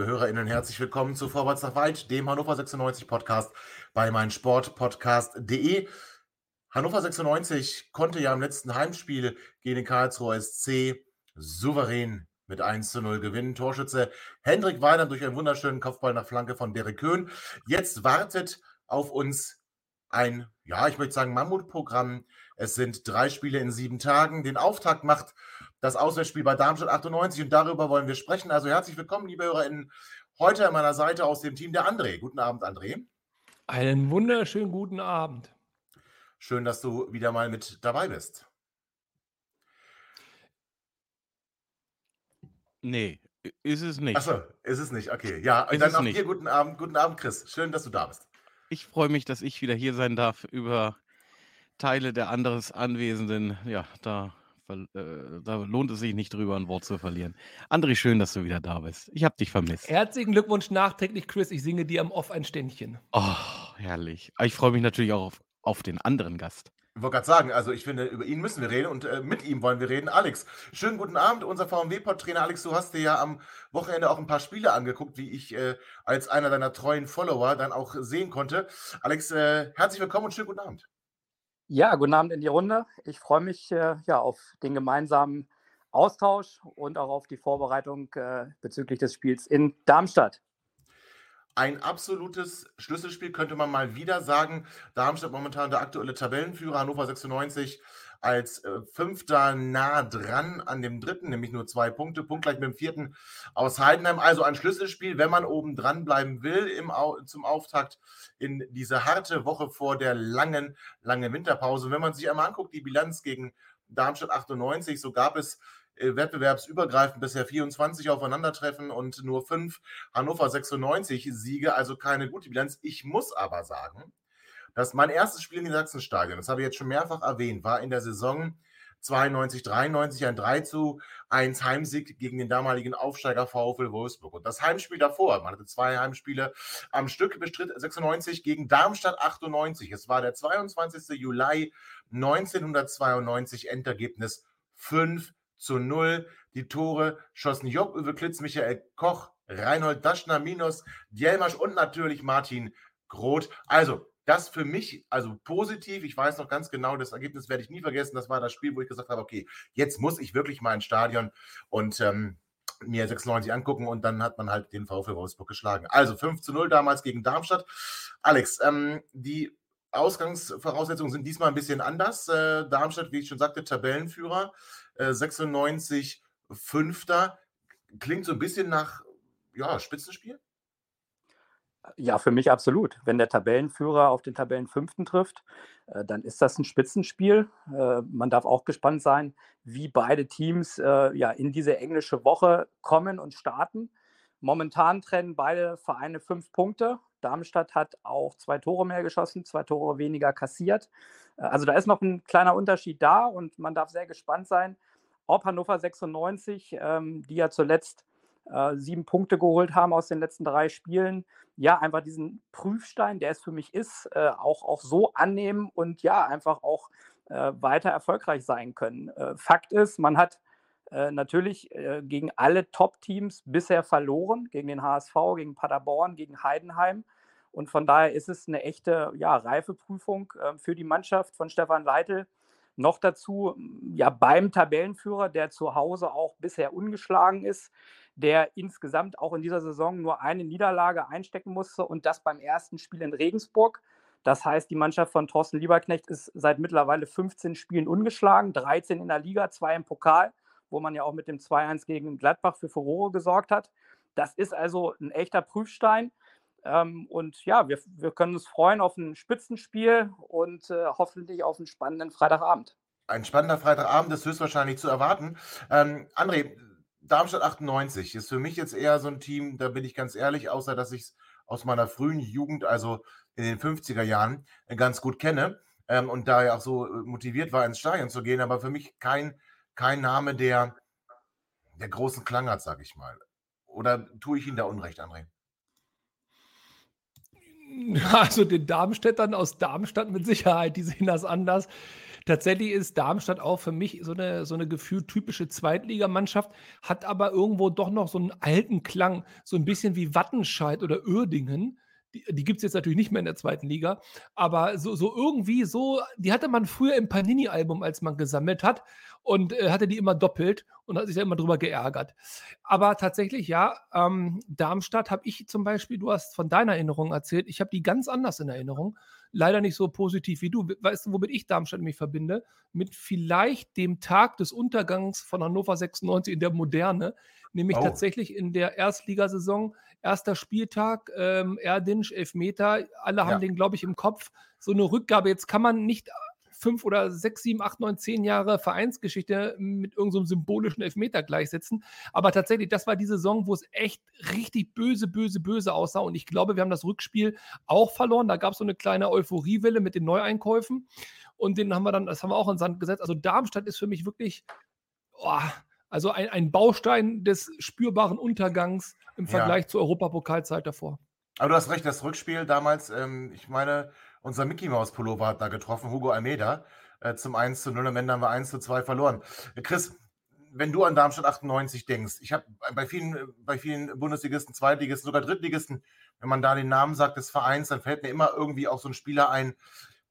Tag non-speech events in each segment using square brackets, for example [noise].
Liebe HörerInnen, herzlich willkommen zu Vorwärts nach Weit, dem Hannover 96 Podcast bei meinsportpodcast.de. Hannover 96 konnte ja im letzten Heimspiel gegen den Karlsruher SC souverän mit 1 zu 0 gewinnen. Torschütze Hendrik Weiner durch einen wunderschönen Kopfball nach Flanke von Derek Köhn. Jetzt wartet auf uns ein, ja, ich möchte sagen, Mammutprogramm. Es sind drei Spiele in sieben Tagen. Den Auftakt macht das Auswärtsspiel bei Darmstadt 98 und darüber wollen wir sprechen. Also herzlich willkommen, liebe HörerInnen. Heute an meiner Seite aus dem Team der André. Guten Abend, André. Einen wunderschönen guten Abend. Schön, dass du wieder mal mit dabei bist. Nee, ist es nicht. Achso, ist es nicht. Okay, ja. Ist dann auch nicht. dir guten Abend. Guten Abend, Chris. Schön, dass du da bist. Ich freue mich, dass ich wieder hier sein darf über Teile der anderes Anwesenden. Ja, da, äh, da lohnt es sich nicht drüber, ein Wort zu verlieren. André, schön, dass du wieder da bist. Ich habe dich vermisst. Herzlichen Glückwunsch nachträglich, Chris. Ich singe dir am Off ein Ständchen. Oh, herrlich. Aber ich freue mich natürlich auch auf, auf den anderen Gast. Ich wollte gerade sagen, also ich finde, über ihn müssen wir reden und äh, mit ihm wollen wir reden. Alex, schönen guten Abend, unser VMW-Pod-Trainer. Alex, du hast dir ja am Wochenende auch ein paar Spiele angeguckt, wie ich äh, als einer deiner treuen Follower dann auch sehen konnte. Alex, äh, herzlich willkommen und schönen guten Abend. Ja, guten Abend in die Runde. Ich freue mich äh, ja, auf den gemeinsamen Austausch und auch auf die Vorbereitung äh, bezüglich des Spiels in Darmstadt. Ein absolutes Schlüsselspiel könnte man mal wieder sagen. Darmstadt momentan der aktuelle Tabellenführer, Hannover 96 als äh, Fünfter nah dran an dem Dritten, nämlich nur zwei Punkte, punktgleich mit dem Vierten aus Heidenheim. Also ein Schlüsselspiel, wenn man oben dran bleiben will im, zum Auftakt in diese harte Woche vor der langen, langen Winterpause. Wenn man sich einmal anguckt, die Bilanz gegen Darmstadt 98, so gab es äh, wettbewerbsübergreifend bisher 24 Aufeinandertreffen und nur fünf Hannover 96 Siege, also keine gute Bilanz. Ich muss aber sagen, dass mein erstes Spiel in den Sachsenstadion, das habe ich jetzt schon mehrfach erwähnt, war in der Saison 92, 93 ein 3 zu 1 Heimsieg gegen den damaligen Aufsteiger VfL Wolfsburg. Und das Heimspiel davor, man hatte zwei Heimspiele am Stück, bestritt 96 gegen Darmstadt 98. Es war der 22. Juli 1992, Endergebnis 5 zu 0. Die Tore schossen Job Uwe Klitz, Michael Koch, Reinhold Daschner, Minus, Djelmasch und natürlich Martin Groth. Also, das für mich, also positiv. Ich weiß noch ganz genau, das Ergebnis werde ich nie vergessen. Das war das Spiel, wo ich gesagt habe, okay, jetzt muss ich wirklich mal ins Stadion und ähm, mir 96 angucken und dann hat man halt den VfL Wolfsburg geschlagen. Also 5 zu 0 damals gegen Darmstadt. Alex, ähm, die Ausgangsvoraussetzungen sind diesmal ein bisschen anders. Äh, Darmstadt, wie ich schon sagte, Tabellenführer, äh, 96 Fünfter. Klingt so ein bisschen nach ja, Spitzenspiel. Ja, für mich absolut. Wenn der Tabellenführer auf den Tabellenfünften trifft, äh, dann ist das ein Spitzenspiel. Äh, man darf auch gespannt sein, wie beide Teams äh, ja, in diese englische Woche kommen und starten. Momentan trennen beide Vereine fünf Punkte. Darmstadt hat auch zwei Tore mehr geschossen, zwei Tore weniger kassiert. Also da ist noch ein kleiner Unterschied da und man darf sehr gespannt sein, ob Hannover 96, ähm, die ja zuletzt äh, sieben Punkte geholt haben aus den letzten drei Spielen, ja, einfach diesen Prüfstein, der es für mich ist, äh, auch, auch so annehmen und ja, einfach auch äh, weiter erfolgreich sein können. Äh, Fakt ist, man hat äh, natürlich gegen alle Top-Teams bisher verloren, gegen den HSV, gegen Paderborn, gegen Heidenheim. Und von daher ist es eine echte ja, Reifeprüfung für die Mannschaft von Stefan Leitl. Noch dazu ja beim Tabellenführer, der zu Hause auch bisher ungeschlagen ist, der insgesamt auch in dieser Saison nur eine Niederlage einstecken musste und das beim ersten Spiel in Regensburg. Das heißt, die Mannschaft von Thorsten Lieberknecht ist seit mittlerweile 15 Spielen ungeschlagen, 13 in der Liga, zwei im Pokal, wo man ja auch mit dem 2-1 gegen Gladbach für Furore gesorgt hat. Das ist also ein echter Prüfstein. Ähm, und ja, wir, wir können uns freuen auf ein Spitzenspiel und äh, hoffentlich auf einen spannenden Freitagabend. ein spannender Freitagabend ist höchstwahrscheinlich zu erwarten. Ähm, André, Darmstadt 98 ist für mich jetzt eher so ein Team, da bin ich ganz ehrlich, außer dass ich es aus meiner frühen Jugend, also in den 50er Jahren, äh, ganz gut kenne ähm, und da ja auch so äh, motiviert war, ins Stadion zu gehen, aber für mich kein, kein Name, der, der großen Klang hat, sag ich mal. Oder tue ich Ihnen da Unrecht, André? [laughs] Also den Darmstädtern aus Darmstadt mit Sicherheit, die sehen das anders. Tatsächlich ist Darmstadt auch für mich so eine, so eine gefühlt typische Zweitligamannschaft, hat aber irgendwo doch noch so einen alten Klang, so ein bisschen wie Wattenscheid oder Uerdingen. Die, die gibt es jetzt natürlich nicht mehr in der zweiten Liga, aber so, so irgendwie so, die hatte man früher im Panini-Album, als man gesammelt hat und äh, hatte die immer doppelt und hat sich da immer drüber geärgert. Aber tatsächlich, ja, ähm, Darmstadt habe ich zum Beispiel, du hast von deiner Erinnerung erzählt, ich habe die ganz anders in Erinnerung. Leider nicht so positiv wie du. Weißt du, womit ich Darmstadt mich verbinde? Mit vielleicht dem Tag des Untergangs von Hannover 96 in der Moderne, nämlich oh. tatsächlich in der Erstligasaison, erster Spieltag, ähm, Erdinsch, Elfmeter, alle haben ja. den, glaube ich, im Kopf. So eine Rückgabe, jetzt kann man nicht fünf oder sechs, sieben, acht, neun, zehn Jahre Vereinsgeschichte mit irgendeinem so symbolischen Elfmeter gleichsetzen. Aber tatsächlich, das war die Saison, wo es echt richtig böse, böse, böse aussah. Und ich glaube, wir haben das Rückspiel auch verloren. Da gab es so eine kleine Euphoriewelle mit den Neueinkäufen. Und den haben wir dann, das haben wir auch in Sand gesetzt. Also Darmstadt ist für mich wirklich, oh, also ein, ein Baustein des spürbaren Untergangs im Vergleich ja. zur Europapokalzeit davor. Aber du hast recht, das Rückspiel damals, ähm, ich meine, unser Mickey Mouse Pullover hat da getroffen, Hugo Almeida, äh, zum 1 zu 0. Am Ende haben wir 1 zu 2 verloren. Äh, Chris, wenn du an Darmstadt 98 denkst, ich habe bei vielen, bei vielen Bundesligisten, Zweitligisten, sogar Drittligisten, wenn man da den Namen sagt des Vereins, dann fällt mir immer irgendwie auch so ein Spieler ein,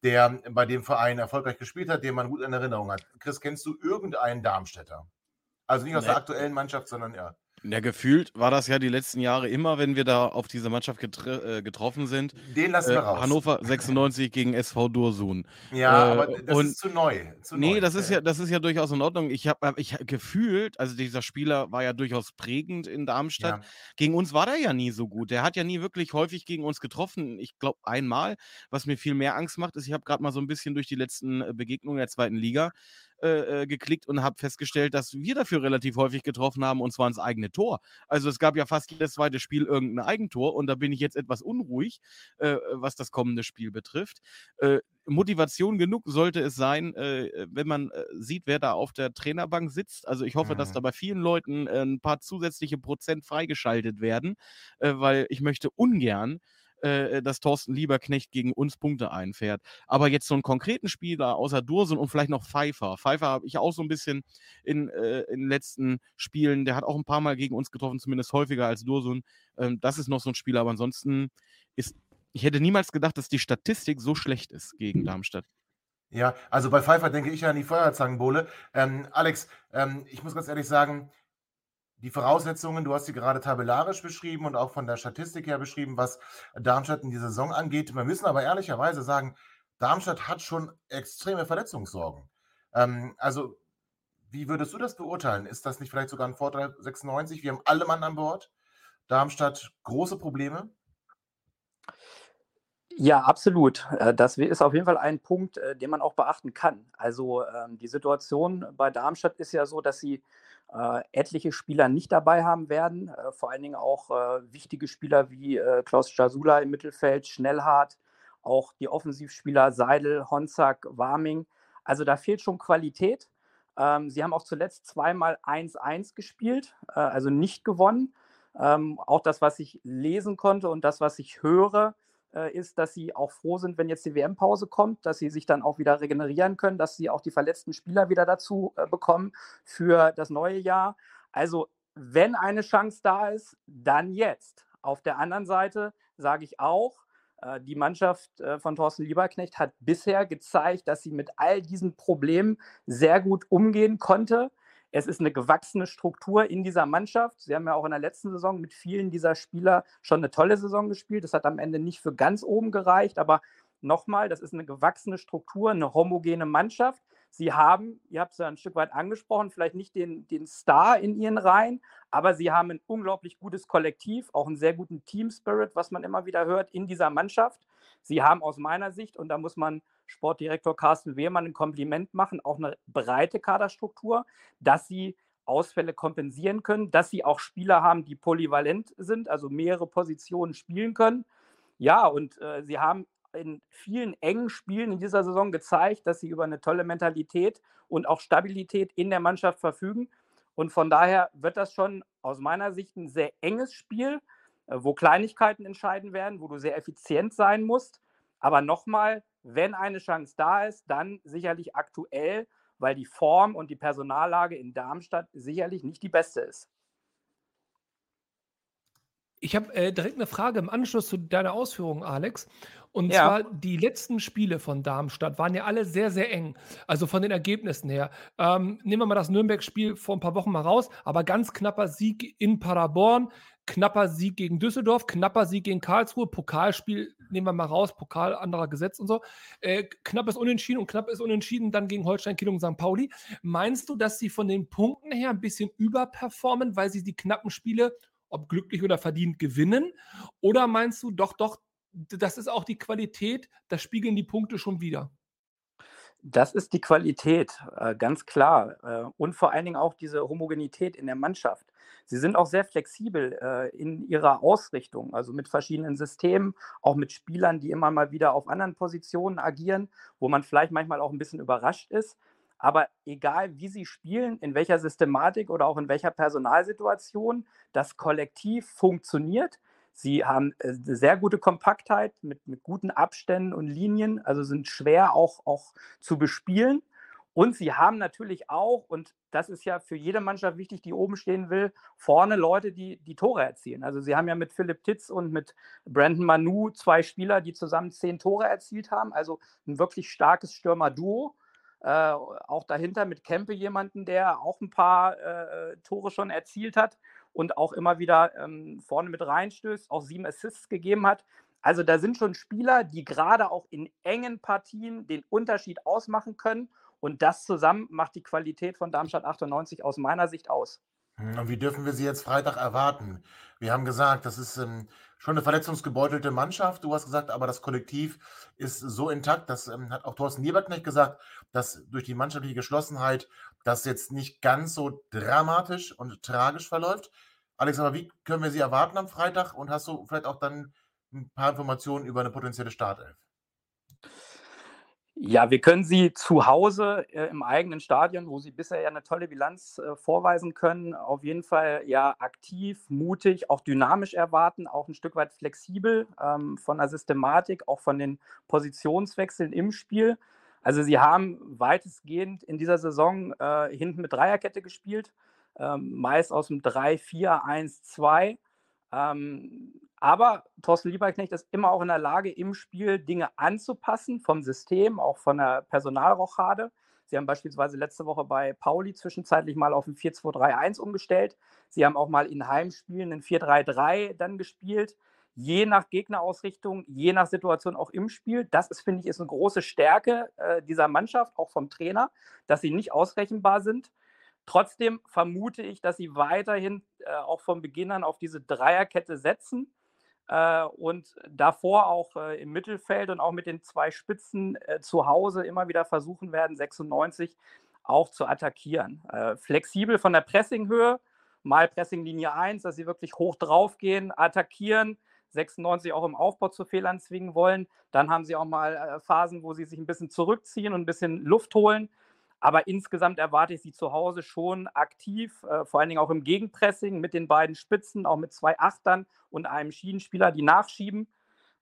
der bei dem Verein erfolgreich gespielt hat, den man gut in Erinnerung hat. Chris, kennst du irgendeinen Darmstädter? Also nicht aus nee. der aktuellen Mannschaft, sondern ja. Ja, gefühlt war das ja die letzten Jahre immer, wenn wir da auf diese Mannschaft äh, getroffen sind. Den lassen wir äh, raus. Hannover [laughs] 96 gegen SV Dursun. Ja, äh, aber das und, ist zu neu. Zu nee, neu. das ist ja, das ist ja durchaus in Ordnung. Ich habe ich gefühlt, also dieser Spieler war ja durchaus prägend in Darmstadt. Ja. Gegen uns war der ja nie so gut. Der hat ja nie wirklich häufig gegen uns getroffen. Ich glaube einmal. Was mir viel mehr Angst macht, ist, ich habe gerade mal so ein bisschen durch die letzten äh, Begegnungen der zweiten Liga äh, äh, geklickt und habe festgestellt, dass wir dafür relativ häufig getroffen haben und zwar ins eigene Tor. Also es gab ja fast jedes zweite Spiel irgendein Eigentor und da bin ich jetzt etwas unruhig, äh, was das kommende Spiel betrifft. Äh, Motivation genug sollte es sein, äh, wenn man sieht, wer da auf der Trainerbank sitzt. Also ich hoffe, mhm. dass da bei vielen Leuten ein paar zusätzliche Prozent freigeschaltet werden, weil ich möchte ungern äh, dass Thorsten Lieberknecht gegen uns Punkte einfährt. Aber jetzt so einen konkreten Spieler außer Dursun und vielleicht noch Pfeiffer. Pfeiffer habe ich auch so ein bisschen in, äh, in den letzten Spielen, der hat auch ein paar Mal gegen uns getroffen, zumindest häufiger als Dursun. Ähm, das ist noch so ein Spieler, aber ansonsten ist, ich hätte niemals gedacht, dass die Statistik so schlecht ist gegen Darmstadt. Ja, also bei Pfeiffer denke ich an die Feuerzangenbowle. Ähm, Alex, ähm, ich muss ganz ehrlich sagen, die Voraussetzungen, du hast sie gerade tabellarisch beschrieben und auch von der Statistik her beschrieben, was Darmstadt in die Saison angeht. Wir müssen aber ehrlicherweise sagen, Darmstadt hat schon extreme Verletzungssorgen. Ähm, also, wie würdest du das beurteilen? Ist das nicht vielleicht sogar ein Vorteil 96? Wir haben alle Mann an Bord. Darmstadt große Probleme? Ja, absolut. Äh, das ist auf jeden Fall ein Punkt, äh, den man auch beachten kann. Also ähm, die Situation bei Darmstadt ist ja so, dass sie äh, etliche Spieler nicht dabei haben werden. Äh, vor allen Dingen auch äh, wichtige Spieler wie äh, Klaus Jasula im Mittelfeld, Schnellhardt, auch die Offensivspieler Seidel, Honzak, Warming. Also da fehlt schon Qualität. Ähm, sie haben auch zuletzt zweimal 1-1 gespielt, äh, also nicht gewonnen. Ähm, auch das, was ich lesen konnte und das, was ich höre, ist, dass sie auch froh sind, wenn jetzt die WM-Pause kommt, dass sie sich dann auch wieder regenerieren können, dass sie auch die verletzten Spieler wieder dazu äh, bekommen für das neue Jahr. Also wenn eine Chance da ist, dann jetzt. Auf der anderen Seite sage ich auch, äh, die Mannschaft äh, von Thorsten Lieberknecht hat bisher gezeigt, dass sie mit all diesen Problemen sehr gut umgehen konnte. Es ist eine gewachsene Struktur in dieser Mannschaft. Sie haben ja auch in der letzten Saison mit vielen dieser Spieler schon eine tolle Saison gespielt. Das hat am Ende nicht für ganz oben gereicht, aber nochmal, das ist eine gewachsene Struktur, eine homogene Mannschaft. Sie haben, ihr habt es ja ein Stück weit angesprochen, vielleicht nicht den, den Star in ihren Reihen, aber sie haben ein unglaublich gutes Kollektiv, auch einen sehr guten Team Spirit, was man immer wieder hört in dieser Mannschaft. Sie haben aus meiner Sicht, und da muss man Sportdirektor Carsten Wehrmann ein Kompliment machen, auch eine breite Kaderstruktur, dass sie Ausfälle kompensieren können, dass sie auch Spieler haben, die polyvalent sind, also mehrere Positionen spielen können. Ja, und äh, sie haben in vielen engen Spielen in dieser Saison gezeigt, dass sie über eine tolle Mentalität und auch Stabilität in der Mannschaft verfügen. Und von daher wird das schon aus meiner Sicht ein sehr enges Spiel, äh, wo Kleinigkeiten entscheiden werden, wo du sehr effizient sein musst. Aber nochmal, wenn eine Chance da ist, dann sicherlich aktuell, weil die Form und die Personallage in Darmstadt sicherlich nicht die beste ist. Ich habe äh, direkt eine Frage im Anschluss zu deiner Ausführungen, Alex. Und Ja. zwar die letzten Spiele von Darmstadt waren ja alle sehr, sehr eng. Also von den Ergebnissen her. Ähm, nehmen wir mal das Nürnberg-Spiel vor ein paar Wochen mal raus, aber ganz knapper Sieg in Paderborn, knapper Sieg gegen Düsseldorf, knapper Sieg gegen Karlsruhe, Pokalspiel nehmen wir mal raus, Pokal anderer Gesetz und so. Äh, knappes Unentschieden und knappes Unentschieden dann gegen Holstein Kiel und St. Pauli. Meinst du, dass sie von den Punkten her ein bisschen überperformen, weil sie die knappen Spiele, ob glücklich oder verdient, gewinnen? Oder meinst du, doch, doch, das ist auch die Qualität, das spiegeln die Punkte schon wieder? Das ist die Qualität, äh, ganz klar. Äh, und vor allen Dingen auch diese Homogenität in der Mannschaft. Sie sind auch sehr flexibel äh, in ihrer Ausrichtung, also mit verschiedenen Systemen, auch mit Spielern, die immer mal wieder auf anderen Positionen agieren, wo man vielleicht manchmal auch ein bisschen überrascht ist. Aber egal, wie sie spielen, in welcher Systematik oder auch in welcher Personalsituation, das Kollektiv funktioniert. Sie haben äh, eine sehr gute Kompaktheit mit, mit guten Abständen und Linien, also sind schwer auch, auch zu bespielen. Und sie haben natürlich auch, und das ist ja für jede Mannschaft wichtig, die oben stehen will, vorne Leute, die die Tore erzielen. Also sie haben ja mit Philipp Titz und mit Brandon Manu zwei Spieler, die zusammen zehn Tore erzielt haben. Also ein wirklich starkes Stürmer-Duo. Äh, auch dahinter mit Kempe jemanden, der auch ein paar äh, Tore schon erzielt hat und auch immer wieder ähm, vorne mit reinstößt, auch sieben Assists gegeben hat. Also da sind schon Spieler, die gerade auch in engen Partien den Unterschied ausmachen können. Und das zusammen macht die Qualität von Darmstadt 98 aus meiner Sicht aus. Und wie dürfen wir sie jetzt Freitag erwarten? Wir haben gesagt, das ist ähm, schon eine verletzungsgebeutelte Mannschaft. Du hast gesagt, aber das Kollektiv ist so intakt. Das ähm, hat auch Thorsten Lieberknecht gesagt, dass durch die mannschaftliche Geschlossenheit das jetzt nicht ganz so dramatisch und tragisch verläuft. Alex, aber wie können wir sie erwarten am Freitag? Und hast du vielleicht auch dann ein paar Informationen über eine potenzielle Startelf? Ja, wir können sie zu Hause äh, im eigenen Stadion, wo sie bisher ja eine tolle Bilanz äh, vorweisen können, auf jeden Fall ja aktiv, mutig, auch dynamisch erwarten, auch ein Stück weit flexibel ähm, von der Systematik, auch von den Positionswechseln im Spiel. Also sie haben weitestgehend in dieser Saison äh, hinten mit Dreierkette gespielt, ähm, meist aus dem 3-4-1-2. Ähm, aber Thorsten Lieberknecht ist immer auch in der Lage, im Spiel Dinge anzupassen, vom System, auch von der Personalrochade. Sie haben beispielsweise letzte Woche bei Pauli zwischenzeitlich mal auf ein 4-2-3-1 umgestellt. Sie haben auch mal in Heimspielen ein 4-3-3 dann gespielt. Je nach Gegnerausrichtung, je nach Situation auch im Spiel. Das ist, finde ich, ist eine große Stärke äh, dieser Mannschaft, auch vom Trainer, dass sie nicht ausrechenbar sind. Trotzdem vermute ich, dass sie weiterhin äh, auch von Beginn an auf diese Dreierkette setzen und davor auch äh, im Mittelfeld und auch mit den zwei Spitzen äh, zu Hause immer wieder versuchen werden, 96 auch zu attackieren. Äh, flexibel von der Pressinghöhe, mal Pressinglinie 1, dass sie wirklich hoch drauf gehen, attackieren, 96 auch im Aufbau zu Fehlern zwingen wollen. Dann haben sie auch mal äh, Phasen, wo sie sich ein bisschen zurückziehen und ein bisschen Luft holen. Aber insgesamt erwarte ich sie zu Hause schon aktiv, äh, vor allen Dingen auch im Gegenpressing mit den beiden Spitzen, auch mit zwei Achtern und einem Schienenspieler, die nachschieben.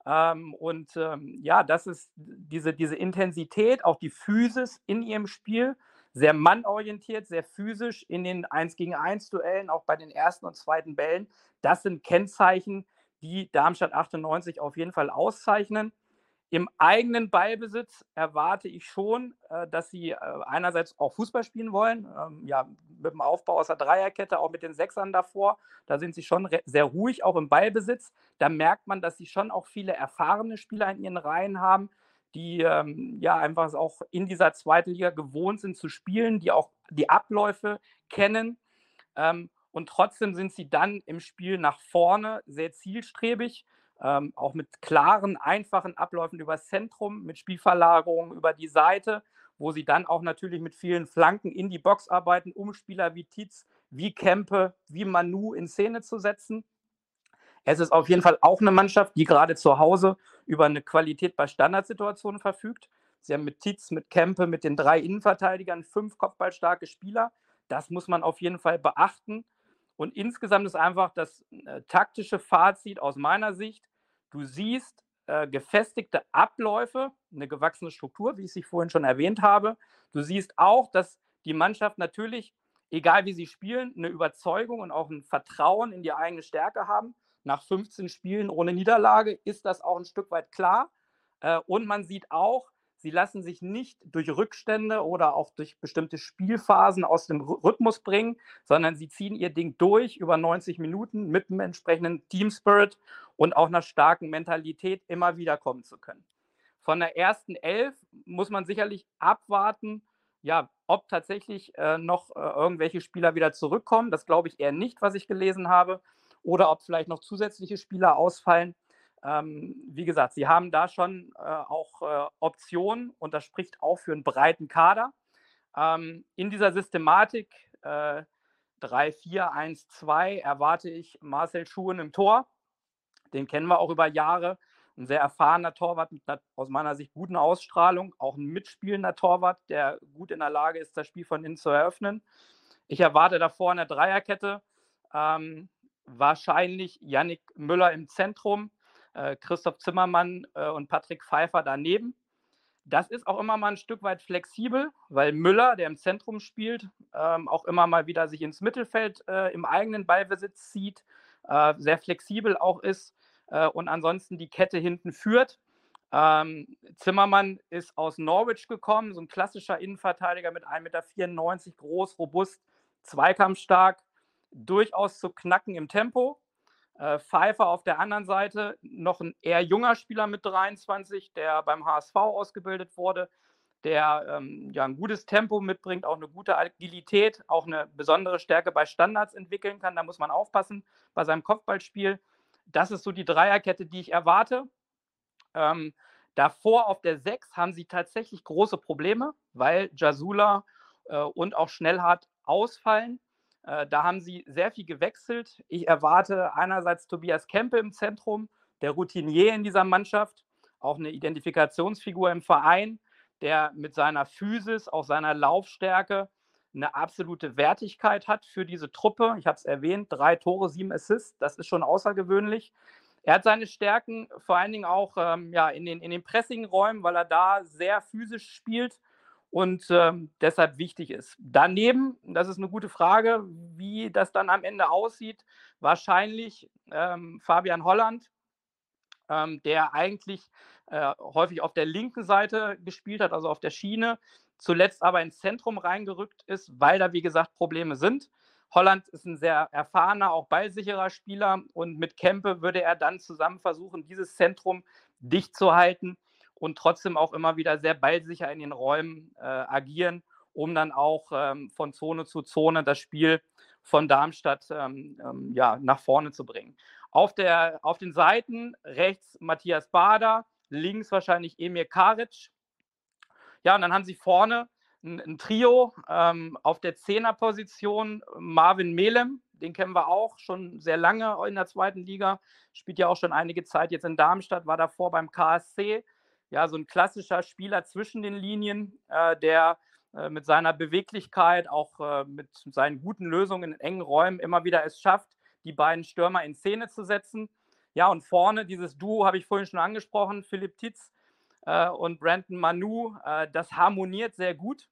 Ähm, und ähm, ja, das ist diese, diese Intensität, auch die Physis in ihrem Spiel, sehr mannorientiert, sehr physisch in den 1 gegen 1 Duellen, auch bei den ersten und zweiten Bällen. Das sind Kennzeichen, die Darmstadt 98 auf jeden Fall auszeichnen. Im eigenen Ballbesitz erwarte ich schon, äh, dass sie äh, einerseits auch Fußball spielen wollen, ähm, ja, mit dem Aufbau aus der Dreierkette, auch mit den Sechsern davor. Da sind sie schon sehr ruhig, auch im Ballbesitz. Da merkt man, dass sie schon auch viele erfahrene Spieler in ihren Reihen haben, die ähm, ja einfach auch in dieser zweiten Liga gewohnt sind zu spielen, die auch die Abläufe kennen. Ähm, und trotzdem sind sie dann im Spiel nach vorne sehr zielstrebig ähm, auch mit klaren, einfachen Abläufen übers Zentrum, mit Spielverlagerungen über die Seite, wo sie dann auch natürlich mit vielen Flanken in die Box arbeiten, um Spieler wie Tietz, wie Kempe, wie Manu in Szene zu setzen. Es ist auf jeden Fall auch eine Mannschaft, die gerade zu Hause über eine Qualität bei Standardsituationen verfügt. Sie haben mit Tietz, mit Kempe, mit den drei Innenverteidigern fünf kopfballstarke Spieler. Das muss man auf jeden Fall beachten. Und insgesamt ist einfach das äh, taktische Fazit aus meiner Sicht, du siehst äh, gefestigte Abläufe, eine gewachsene Struktur, wie ich es vorhin schon erwähnt habe. Du siehst auch, dass die Mannschaft natürlich, egal wie sie spielen, eine Überzeugung und auch ein Vertrauen in die eigene Stärke haben. Nach 15 Spielen ohne Niederlage ist das auch ein Stück weit klar. Äh, und man sieht auch, Sie lassen sich nicht durch Rückstände oder auch durch bestimmte Spielphasen aus dem Rhythmus bringen, sondern sie ziehen ihr Ding durch über 90 Minuten mit einem entsprechenden Team Spirit und auch einer starken Mentalität immer wieder kommen zu können. Von der ersten Elf muss man sicherlich abwarten, ja, ob tatsächlich äh, noch äh, irgendwelche Spieler wieder zurückkommen. Das glaube ich eher nicht, was ich gelesen habe. Oder ob vielleicht noch zusätzliche Spieler ausfallen. Ähm, wie gesagt, sie haben da schon äh, auch äh, Optionen und das spricht auch für einen breiten Kader. Ähm, in dieser Systematik äh, 3-4-1-2 erwarte ich Marcel Schuhen im Tor. Den kennen wir auch über Jahre. Ein sehr erfahrener Torwart mit einer aus meiner Sicht guten Ausstrahlung, auch ein mitspielender Torwart, der gut in der Lage ist, das Spiel von innen zu eröffnen. Ich erwarte davor eine Dreierkette. Ähm, wahrscheinlich Yannick Müller im Zentrum, Christoph Zimmermann äh, und Patrick Pfeiffer daneben. Das ist auch immer mal ein Stück weit flexibel, weil Müller, der im Zentrum spielt, ähm, auch immer mal wieder sich ins Mittelfeld äh, im eigenen Ballbesitz zieht, äh, sehr flexibel auch ist äh, und ansonsten die Kette hinten führt. Ähm, Zimmermann ist aus Norwich gekommen, so ein klassischer Innenverteidiger mit 1,94 Meter groß, robust, zweikampfstark, durchaus zu knacken im Tempo. Äh, Pfeiffer auf der anderen Seite, noch ein eher junger Spieler mit 23, der beim HSV ausgebildet wurde, der ähm, ja ein gutes Tempo mitbringt, auch eine gute Agilität, auch eine besondere Stärke bei Standards entwickeln kann. Da muss man aufpassen bei seinem Kopfballspiel. Das ist so die Dreierkette, die ich erwarte. Ähm, davor auf der 6 haben sie tatsächlich große Probleme, weil Jasula äh, und auch Schnellhardt ausfallen. Äh, da haben sie sehr viel gewechselt. Ich erwarte einerseits Tobias Kempe im Zentrum, der Routinier in dieser Mannschaft, auch eine Identifikationsfigur im Verein, der mit seiner Physis, auch seiner Laufstärke eine absolute Wertigkeit hat für diese Truppe. Ich habe es erwähnt, drei Tore, sieben Assists, das ist schon außergewöhnlich. Er hat seine Stärken vor allen Dingen auch ähm, ja, in den, in den Pressing-Räumen, weil er da sehr physisch spielt und ähm, deshalb wichtig ist. Daneben, das ist eine gute Frage, wie das dann am Ende aussieht, wahrscheinlich ähm, Fabian Holland, ähm, der eigentlich äh, häufig auf der linken Seite gespielt hat, also auf der Schiene, zuletzt aber ins Zentrum reingerückt ist, weil da, wie gesagt, Probleme sind. Holland ist ein sehr erfahrener, auch ballsicherer Spieler und mit Kempe würde er dann zusammen versuchen, dieses Zentrum dicht zu halten und trotzdem auch immer wieder sehr ballsicher in den Räumen äh, agieren, um dann auch ähm, von Zone zu Zone das Spiel von Darmstadt ähm, ähm, ja, nach vorne zu bringen. Auf, der, auf den Seiten rechts Matthias Bader, links wahrscheinlich Emir Karic. Ja, und dann haben sie vorne ein, ein Trio ähm, auf der Zehnerposition Marvin Melem, den kennen wir auch schon sehr lange in der zweiten Liga, spielt ja auch schon einige Zeit jetzt in Darmstadt, war davor beim KSC ja, so ein klassischer Spieler zwischen den Linien, äh, der äh, mit seiner Beweglichkeit, auch äh, mit seinen guten Lösungen in engen Räumen immer wieder es schafft, die beiden Stürmer in Szene zu setzen. Ja, und vorne dieses Duo habe ich vorhin schon angesprochen, Philipp Titz äh, und Brandon Manu, äh, das harmoniert sehr gut.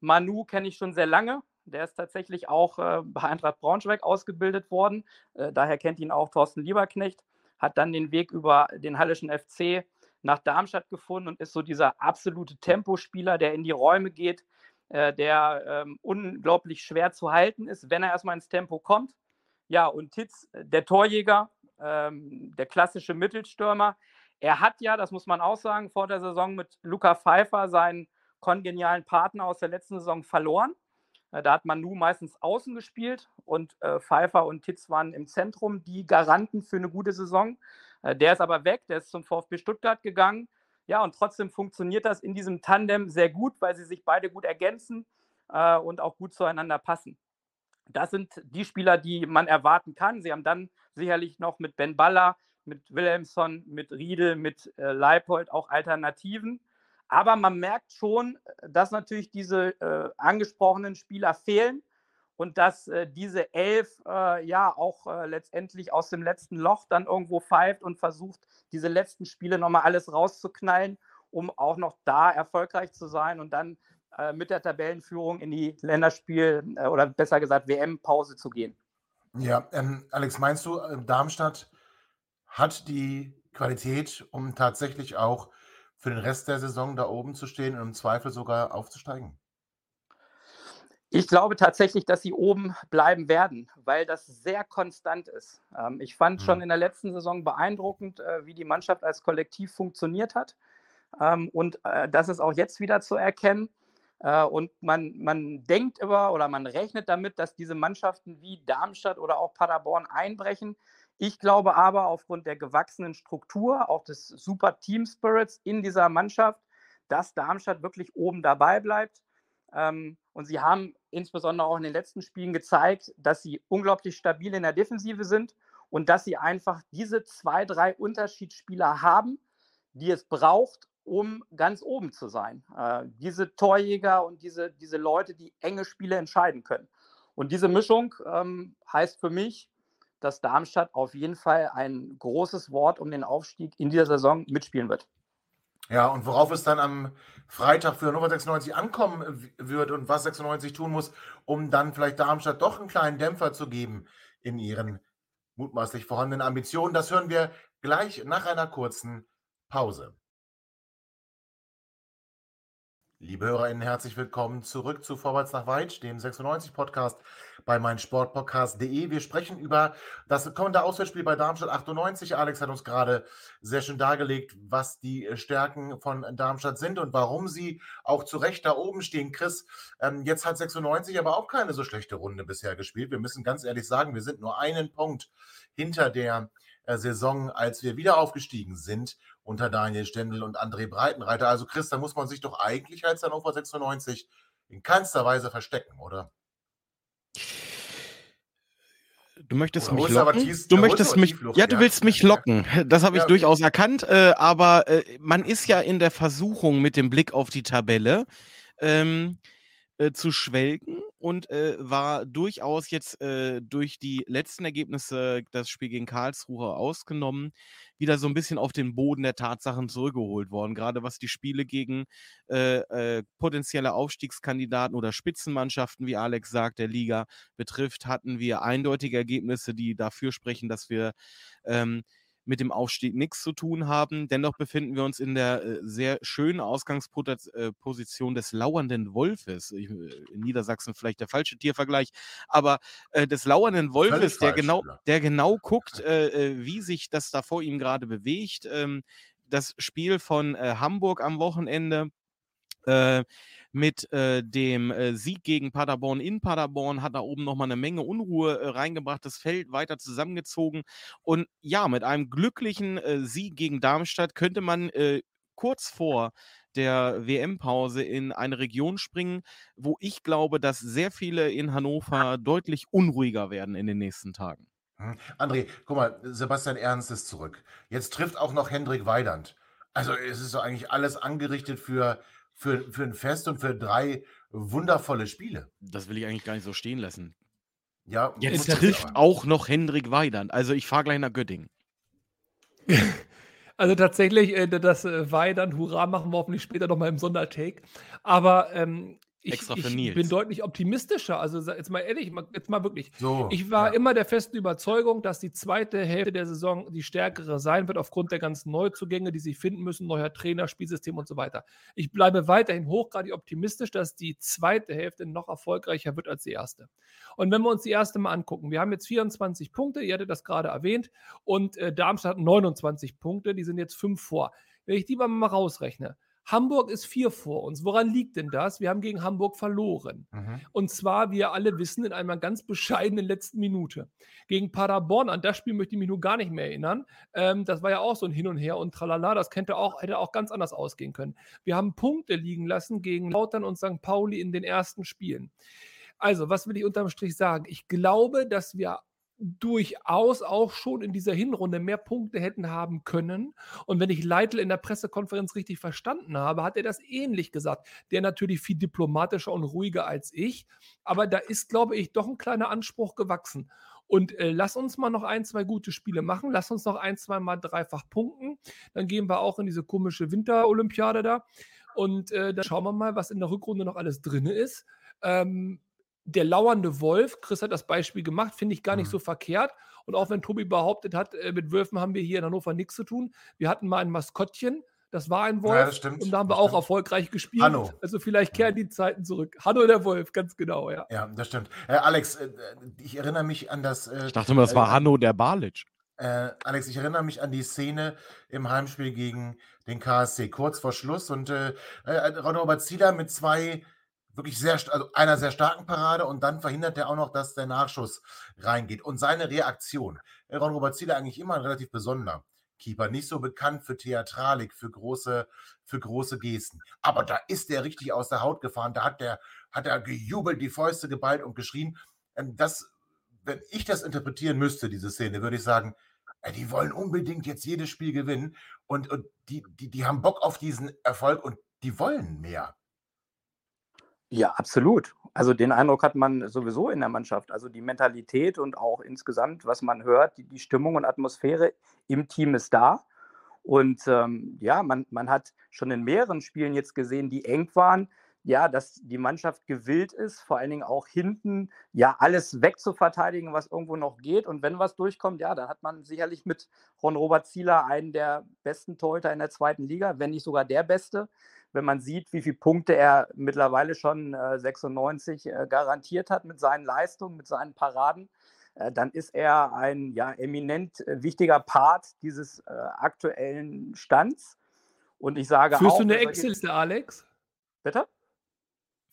Manu kenne ich schon sehr lange. Der ist tatsächlich auch äh, bei Eintracht Braunschweig ausgebildet worden. daher kennt ihn auch Thorsten Lieberknecht. Hat dann den Weg über den Hallischen FC nach Darmstadt gefunden und ist so dieser absolute Tempospieler, der in die Räume geht, äh, der ähm, unglaublich schwer zu halten ist, wenn er erstmal ins Tempo kommt. Ja, und Titz, äh, der Torjäger, ähm, der klassische Mittelstürmer, er hat ja, das muss man auch sagen, vor der Saison mit Luca Pfeiffer seinen kongenialen Partner aus der letzten Saison verloren. Äh, da hat Manu meistens außen gespielt und äh, Pfeiffer und Titz waren im Zentrum die Garanten für eine gute Saison. Äh, der ist aber weg, der ist zum VfB Stuttgart gegangen. Ja, und trotzdem funktioniert das in diesem Tandem sehr gut, weil sie sich beide gut ergänzen äh, und auch gut zueinander passen. Das sind die Spieler, die man erwarten kann. Sie haben dann sicherlich noch mit Ben Baller, mit Wilhelmsson, mit Riedel, mit äh, Leipold auch Alternativen. Aber man merkt schon, dass natürlich diese äh, angesprochenen Spieler fehlen und dass äh, diese Elf äh, ja auch äh, letztendlich aus dem letzten Loch dann irgendwo pfeift und versucht, diese letzten Spiele nochmal alles rauszuknallen, um auch noch da erfolgreich zu sein und dann äh, mit der Tabellenführung in die Länderspiel- äh, oder besser gesagt WM-Pause zu gehen. Ja, ähm, Alex, meinst du, äh, Darmstadt hat die Qualität, um tatsächlich auch für den Rest der Saison da oben zu stehen und im Zweifel sogar aufzusteigen? Ich glaube tatsächlich, dass sie oben bleiben werden, weil das sehr konstant ist. Ähm, ich fand schon Mhm. in der letzten Saison beeindruckend, äh, wie die Mannschaft als Kollektiv funktioniert hat. Ähm, und äh, das ist auch jetzt wieder zu erkennen. Äh, und man, man denkt über oder man rechnet damit, dass diese Mannschaften wie Darmstadt oder auch Paderborn einbrechen. Ich glaube aber aufgrund der gewachsenen Struktur, auch des super Team Spirits in dieser Mannschaft, dass Darmstadt wirklich oben dabei bleibt. Ähm, und sie haben insbesondere auch in den letzten Spielen gezeigt, dass sie unglaublich stabil in der Defensive sind und dass sie einfach diese zwei, drei Unterschiedsspieler haben, die es braucht, um ganz oben zu sein. Äh, diese Torjäger und diese, diese Leute, die enge Spiele entscheiden können. Und diese Mischung ähm, heißt für mich, dass Darmstadt auf jeden Fall ein großes Wort um den Aufstieg in dieser Saison mitspielen wird. Ja, und worauf es dann am Freitag für Hannover 96 ankommen wird und was 96 tun muss, um dann vielleicht Darmstadt doch einen kleinen Dämpfer zu geben in ihren mutmaßlich vorhandenen Ambitionen, das hören wir gleich nach einer kurzen Pause. Liebe HörerInnen, herzlich willkommen zurück zu Vorwärts nach Weit, dem 96-Podcast bei meinsportpodcast.de. Wir sprechen über das kommende Auswärtsspiel bei Darmstadt 98. Alex hat uns gerade sehr schön dargelegt, was die Stärken von Darmstadt sind und warum sie auch zu Recht da oben stehen. Chris, ähm, jetzt hat 96 aber auch keine so schlechte Runde bisher gespielt. Wir müssen ganz ehrlich sagen, wir sind nur einen Punkt hinter der äh, Saison, als wir wieder aufgestiegen sind unter Daniel Stendel und André Breitenreiter. Also Chris, da muss man sich doch eigentlich als Hannover 96 in keinster Weise verstecken, oder? Du möchtest Oder mich locken. tief- du möchtest mich. Tiefluft, Ja, du ja. willst mich locken. Das habe ich Ja. durchaus erkannt. Äh, aber äh, man ist ja in der Versuchung, mit dem Blick auf die Tabelle ähm, äh, zu schwelgen und äh, war durchaus jetzt äh, durch die letzten Ergebnisse, das Spiel gegen Karlsruhe ausgenommen, wieder so ein bisschen auf den Boden der Tatsachen zurückgeholt worden. Gerade was die Spiele gegen äh, äh, potenzielle Aufstiegskandidaten oder Spitzenmannschaften, wie Alex sagt, der Liga betrifft, hatten wir eindeutige Ergebnisse, die dafür sprechen, dass wir ähm, mit dem Aufstieg nichts zu tun haben. Dennoch befinden wir uns in der äh, sehr schönen Ausgangsposition des lauernden Wolfes. Ich, äh, in Niedersachsen vielleicht der falsche Tiervergleich, aber äh, des lauernden Wolfes, der falsch, genau, ja. der genau guckt, [laughs] äh, äh, wie sich das da vor ihm gerade bewegt. Ähm, das Spiel von äh, Hamburg am Wochenende äh, mit äh, dem äh, Sieg gegen Paderborn in Paderborn hat da oben nochmal eine Menge Unruhe äh, reingebracht, das Feld weiter zusammengezogen. Und ja, mit einem glücklichen äh, Sieg gegen Darmstadt könnte man äh, kurz vor der WM-Pause in eine Region springen, wo ich glaube, dass sehr viele in Hannover deutlich unruhiger werden in den nächsten Tagen. Hm. André, guck mal, Sebastian Ernst ist zurück. Jetzt trifft auch noch Hendrik Weidand. Also es ist so eigentlich alles angerichtet für, für, für ein Fest und für drei wundervolle Spiele. Das will ich eigentlich gar nicht so stehen lassen. Ja, Jetzt trifft auch noch Hendrik Weidand. Also ich fahre gleich nach Göttingen. [laughs] Also tatsächlich, äh, das äh, Weidand, Hurra, machen wir hoffentlich später nochmal im Sondertake. Aber ähm, ich, Extra für ich Nils. bin deutlich optimistischer. Also jetzt mal ehrlich, jetzt mal wirklich. So, Ich war ja. immer der festen Überzeugung, dass die zweite Hälfte der Saison die stärkere sein wird, aufgrund der ganzen Neuzugänge, die sich finden müssen, neuer Trainer, Spielsystem und so weiter. Ich bleibe weiterhin hochgradig optimistisch, dass die zweite Hälfte noch erfolgreicher wird als die erste. Und wenn wir uns die erste mal angucken, wir haben jetzt 24 Punkte, ihr hattet das gerade erwähnt, und äh, Darmstadt hat 29 Punkte, die sind jetzt fünf vor. Wenn ich die mal rausrechne, Hamburg ist vier vor uns. Woran liegt denn das? Wir haben gegen Hamburg verloren. Mhm. Und zwar, wie wir alle wissen, in einer ganz bescheidenen letzten Minute. Gegen Paderborn, an das Spiel möchte ich mich nur gar nicht mehr erinnern. Ähm, das war ja auch so ein Hin und Her und tralala. Das könnte auch, hätte auch ganz anders ausgehen können. Wir haben Punkte liegen lassen gegen Lautern und St. Pauli in den ersten Spielen. Also, was will ich unterm Strich sagen? Ich glaube, dass wir durchaus auch schon in dieser Hinrunde mehr Punkte hätten haben können. Und wenn ich Leitl in der Pressekonferenz richtig verstanden habe, hat er das ähnlich gesagt. Der natürlich viel diplomatischer und ruhiger als ich. Aber da ist, glaube ich, doch ein kleiner Anspruch gewachsen. Und äh, lass uns mal noch ein, zwei gute Spiele machen. Lass uns noch ein, zwei Mal dreifach punkten. Dann gehen wir auch in diese komische Winterolympiade da. Und äh, dann schauen wir mal, was in der Rückrunde noch alles drin ist. Ähm, der lauernde Wolf, Chris hat das Beispiel gemacht, finde ich gar nicht Mhm. so verkehrt. Und auch wenn Tobi behauptet hat, äh, mit Wölfen haben wir hier in Hannover nichts zu tun. Wir hatten mal ein Maskottchen, das war ein Ja, Wolf. das stimmt. und da haben wir das auch stimmt. erfolgreich gespielt. Hanno. Also vielleicht kehren die Zeiten zurück. Hanno der Wolf, ganz genau, ja. Ja, das stimmt. Äh, Alex, äh, ich erinnere mich an das. Äh, Ich dachte immer, das war äh, Hanno der Balic. Äh, Alex, ich erinnere mich an die Szene im Heimspiel gegen den KSC, kurz vor Schluss. Und äh, äh, Ron-Robert Zieler mit zwei wirklich sehr, also einer sehr starken Parade und dann verhindert er auch noch, dass der Nachschuss reingeht. Und seine Reaktion, äh, Ron-Robert Zieler eigentlich immer ein relativ besonderer Keeper, nicht so bekannt für Theatralik, für große, für große Gesten. Aber da ist der richtig aus der Haut gefahren, da hat der, hat er gejubelt, die Fäuste geballt und geschrien. Ähm, Das, wenn ich das interpretieren müsste, diese Szene, würde ich sagen, die wollen unbedingt jetzt jedes Spiel gewinnen und, und die, die, die haben Bock auf diesen Erfolg und die wollen mehr. Ja, absolut. Also den Eindruck hat man sowieso in der Mannschaft. Also die Mentalität und auch insgesamt, was man hört, die, die Stimmung und Atmosphäre im Team ist da. Und ähm, ja, man, man hat schon in mehreren Spielen jetzt gesehen, die eng waren, ja, dass die Mannschaft gewillt ist, vor allen Dingen auch hinten, ja, alles wegzuverteidigen, was irgendwo noch geht. Und wenn was durchkommt, ja, dann hat man sicherlich mit Ron-Robert Zieler einen der besten Torhüter in der zweiten Liga, wenn nicht sogar der beste. Wenn man sieht, wie viele Punkte er mittlerweile schon äh, 96 äh, garantiert hat mit seinen Leistungen, mit seinen Paraden, äh, dann ist er ein ja, eminent äh, wichtiger Part dieses äh, aktuellen Stands. Und ich sage Führst auch. du eine Excel-Liste, Alex? Bitte?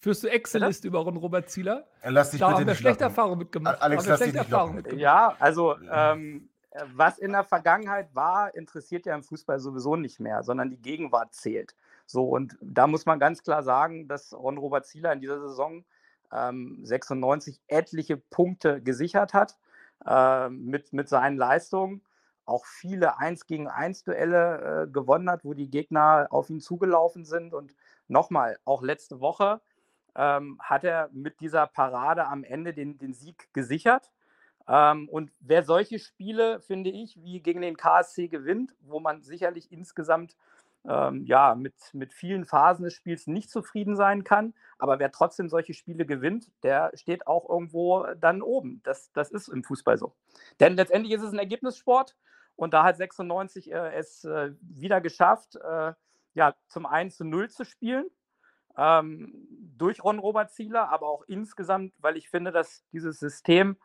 Führst du Excel-Liste über Ron Robert Zieler? Lass dich Da bitte haben wir schlechte locken. Erfahrungen mitgemacht. Alex, lass dich schlechte nicht mitgemacht. Ja, also ähm, äh, was in der Vergangenheit war, interessiert ja im Fußball sowieso nicht mehr, sondern die Gegenwart zählt. So, und da muss man ganz klar sagen, dass Ron-Robert Zieler in dieser Saison ähm, 96 etliche Punkte gesichert hat äh, mit, mit seinen Leistungen. Auch viele 1 gegen 1 Duelle äh, gewonnen hat, wo die Gegner auf ihn zugelaufen sind. Und nochmal, auch letzte Woche ähm, hat er mit dieser Parade am Ende den, den Sieg gesichert. Ähm, und wer solche Spiele, finde ich, wie gegen den KSC gewinnt, wo man sicherlich insgesamt ähm, ja, mit, mit vielen Phasen des Spiels nicht zufrieden sein kann, aber wer trotzdem solche Spiele gewinnt, der steht auch irgendwo dann oben. Das, das ist im Fußball so. Denn letztendlich ist es ein Ergebnissport und da hat 96 äh, es äh, wieder geschafft, äh, ja, zum 1 zu 0 zu spielen ähm, durch Ron-Robert Zieler, aber auch insgesamt, weil ich finde, dass dieses System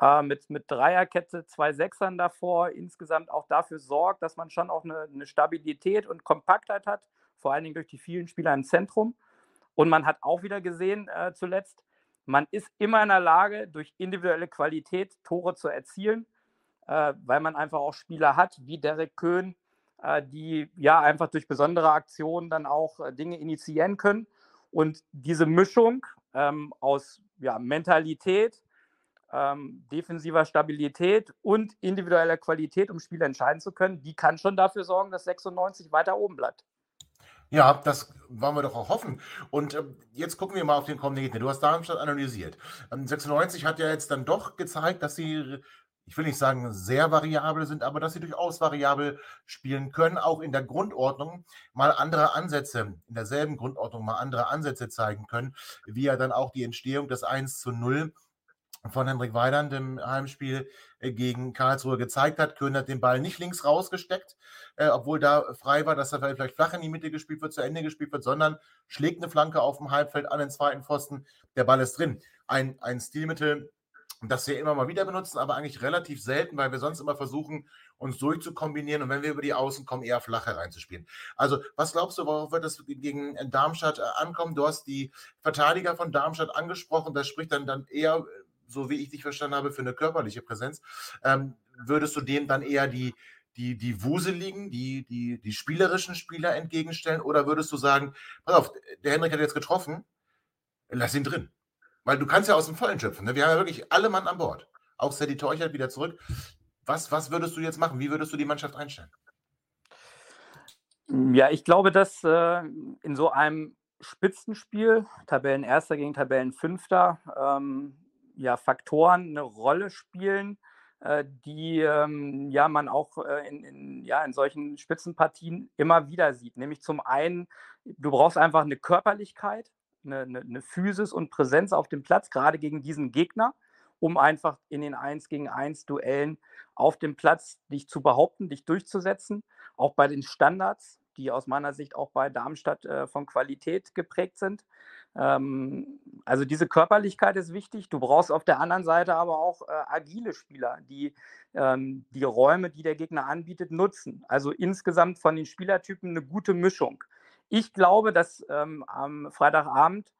äh, mit, mit Dreierkette, zwei Sechsern davor insgesamt auch dafür sorgt, dass man schon auch eine, eine Stabilität und Kompaktheit hat, vor allen Dingen durch die vielen Spieler im Zentrum. Und man hat auch wieder gesehen äh, zuletzt, man ist immer in der Lage, durch individuelle Qualität Tore zu erzielen, äh, weil man einfach auch Spieler hat, wie Derek Köhn, die ja einfach durch besondere Aktionen dann auch äh, Dinge initiieren können. Und diese Mischung ähm, aus ja, Mentalität, ähm, defensiver Stabilität und individueller Qualität, um Spiele entscheiden zu können, die kann schon dafür sorgen, dass 96 weiter oben bleibt. Ja, das wollen wir doch auch hoffen. Und ähm, jetzt gucken wir mal auf den kommenden Gegner. Du hast Darmstadt analysiert. Ähm, 96 hat ja jetzt dann doch gezeigt, dass sie, ich will nicht sagen sehr variabel sind, aber dass sie durchaus variabel spielen können, auch in der Grundordnung mal andere Ansätze, in derselben Grundordnung mal andere Ansätze zeigen können, wie ja dann auch die Entstehung des 1 zu 0 von Hendrik Weidand im Heimspiel äh, gegen Karlsruhe gezeigt hat. Köhn hat den Ball nicht links rausgesteckt, äh, obwohl da frei war, dass er vielleicht flach in die Mitte gespielt wird, zu Ende gespielt wird, sondern schlägt eine Flanke auf dem Halbfeld an den zweiten Pfosten. Der Ball ist drin. Ein, ein Stilmittel das wir immer mal wieder benutzen, aber eigentlich relativ selten, weil wir sonst immer versuchen, uns durchzukombinieren und wenn wir über die Außen kommen, eher flach hereinzuspielen. Also, was glaubst du, worauf wird das gegen Darmstadt äh, ankommen? Du hast die Verteidiger von Darmstadt angesprochen, das spricht dann, dann eher, so wie ich dich verstanden habe, für eine körperliche Präsenz. Ähm, würdest du dem dann eher die, die, die Wuseligen, die, die, die spielerischen Spieler entgegenstellen oder würdest du sagen, pass auf, der Henrik hat jetzt getroffen, lass ihn drin. Weil du kannst ja aus dem Vollen schöpfen. Ne? Wir haben ja wirklich alle Mann an Bord. Auch Sadie Teuchert wieder zurück. Was, was würdest du jetzt machen? Wie würdest du die Mannschaft einstellen? Ja, ich glaube, dass äh, in so einem Spitzenspiel, Tabellenerster gegen Tabellenfünfter, ähm, ja, Faktoren eine Rolle spielen, äh, die ähm, ja, man auch äh, in, in, ja, in solchen Spitzenpartien immer wieder sieht. Nämlich zum einen, du brauchst einfach eine Körperlichkeit, eine, eine, eine Physis und Präsenz auf dem Platz, gerade gegen diesen Gegner, um einfach in den 1 gegen 1 Duellen auf dem Platz dich zu behaupten, dich durchzusetzen. Auch bei den Standards, die aus meiner Sicht auch bei Darmstadt äh, von Qualität geprägt sind. Ähm, also diese Körperlichkeit ist wichtig. Du brauchst auf der anderen Seite aber auch äh, agile Spieler, die ähm, die Räume, die der Gegner anbietet, nutzen. Also insgesamt von den Spielertypen eine gute Mischung. Ich glaube, dass ähm, am Freitagabend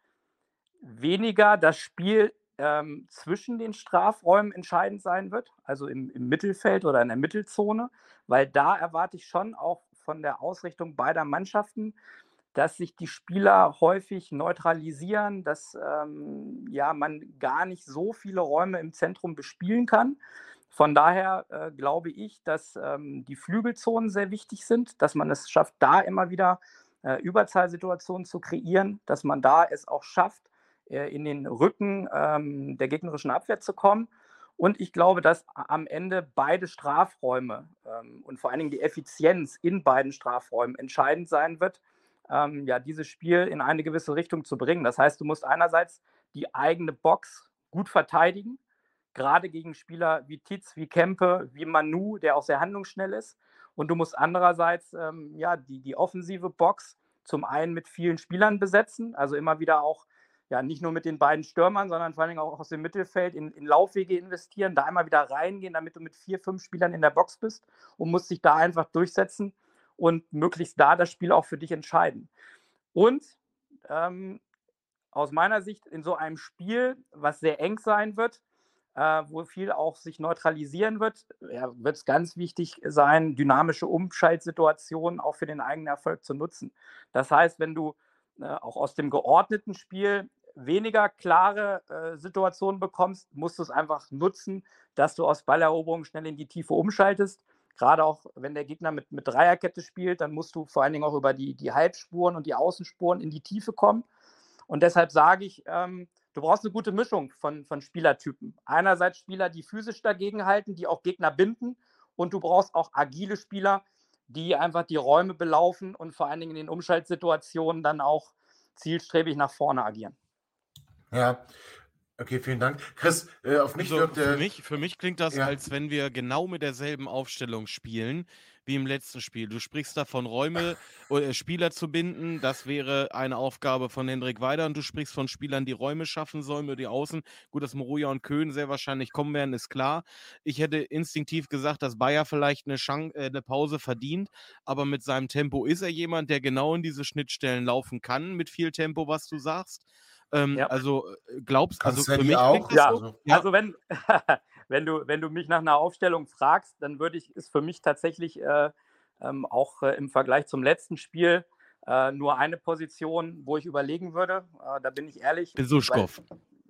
weniger das Spiel ähm, zwischen den Strafräumen entscheidend sein wird, also im, im, Mittelfeld oder in der Mittelzone, weil da erwarte ich schon auch von der Ausrichtung beider Mannschaften, dass sich die Spieler häufig neutralisieren, dass ähm, ja, man gar nicht so viele Räume im Zentrum bespielen kann. Von daher äh, glaube ich, dass ähm, die Flügelzonen sehr wichtig sind, dass man es schafft, da immer wieder äh, Überzahlsituationen zu kreieren, dass man da es auch schafft, äh, in den Rücken ähm, der gegnerischen Abwehr zu kommen. Und ich glaube, dass am Ende beide Strafräume ähm, und vor allen Dingen die Effizienz in beiden Strafräumen entscheidend sein wird, ähm, ja, dieses Spiel in eine gewisse Richtung zu bringen. Das heißt, du musst einerseits die eigene Box gut verteidigen, gerade gegen Spieler wie Titz, wie Kempe, wie Manu, der auch sehr handlungsschnell ist. Und du musst andererseits ähm, ja, die, die offensive Box zum einen mit vielen Spielern besetzen, also immer wieder auch ja, nicht nur mit den beiden Stürmern, sondern vor allem auch aus dem Mittelfeld in, in, Laufwege investieren, da einmal wieder reingehen, damit du mit vier, fünf Spielern in der Box bist und musst dich da einfach durchsetzen und möglichst da das Spiel auch für dich entscheiden. Und ähm, aus meiner Sicht in so einem Spiel, was sehr eng sein wird, äh, wo viel auch sich neutralisieren wird, ja, wird es ganz wichtig sein, dynamische Umschaltsituationen auch für den eigenen Erfolg zu nutzen. Das heißt, wenn du äh, auch aus dem geordneten Spiel weniger klare äh, Situationen bekommst, musst du es einfach nutzen, dass du aus Balleroberung schnell in die Tiefe umschaltest. Gerade auch, wenn der Gegner mit, mit Dreierkette spielt, dann musst du vor allen Dingen auch über die, die Halbspuren und die Außenspuren in die Tiefe kommen. Und deshalb sage ich, ähm, du brauchst eine gute Mischung von, von Spielertypen. Einerseits Spieler, die physisch dagegen halten, die auch Gegner binden. Und du brauchst auch agile Spieler, die einfach die Räume belaufen und vor allen Dingen in den Umschaltsituationen dann auch zielstrebig nach vorne agieren. Ja, okay, vielen Dank. Chris, äh, auf mich also, wirkt für, mich, für mich klingt das, ja. als wenn wir genau mit derselben Aufstellung spielen wie im letzten Spiel. Du sprichst davon, Räume oder äh, Spieler zu binden. Das wäre eine Aufgabe von Hendrik Weider. Und du sprichst von Spielern, die Räume schaffen sollen über die Außen. Gut, dass Moruja und Köhn sehr wahrscheinlich kommen werden, ist klar. Ich hätte instinktiv gesagt, dass Bayer vielleicht eine, Chance, äh, eine Pause verdient. Aber mit seinem Tempo ist er jemand, der genau in diese Schnittstellen laufen kann, mit viel Tempo, was du sagst. Ähm, ja. Also äh, glaubst also für mich auch? Ja, so? ja, also wenn [laughs] [laughs] wenn du, wenn du mich nach einer Aufstellung fragst, dann würde ich, ist für mich tatsächlich äh, ähm, auch äh, im Vergleich zum letzten Spiel äh, nur eine Position, wo ich überlegen würde. Äh, da bin ich ehrlich. Besuschkow.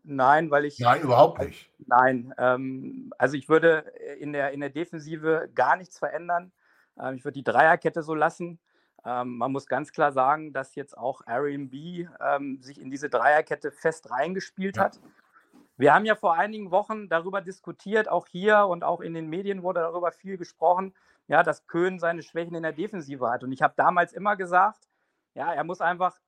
Nein, weil ich. Nein, überhaupt nicht. Nein, ähm, also ich würde in der, in der Defensive gar nichts verändern. Ähm, ich würde die Dreierkette so lassen. Ähm, man muss ganz klar sagen, dass jetzt auch Airbnb ähm, sich in diese Dreierkette fest reingespielt ja. hat. Wir haben ja vor einigen Wochen darüber diskutiert, auch hier und auch in den Medien wurde darüber viel gesprochen, ja, dass Köhn seine Schwächen in der Defensive hat. Und ich habe damals immer gesagt, ja, er muss einfach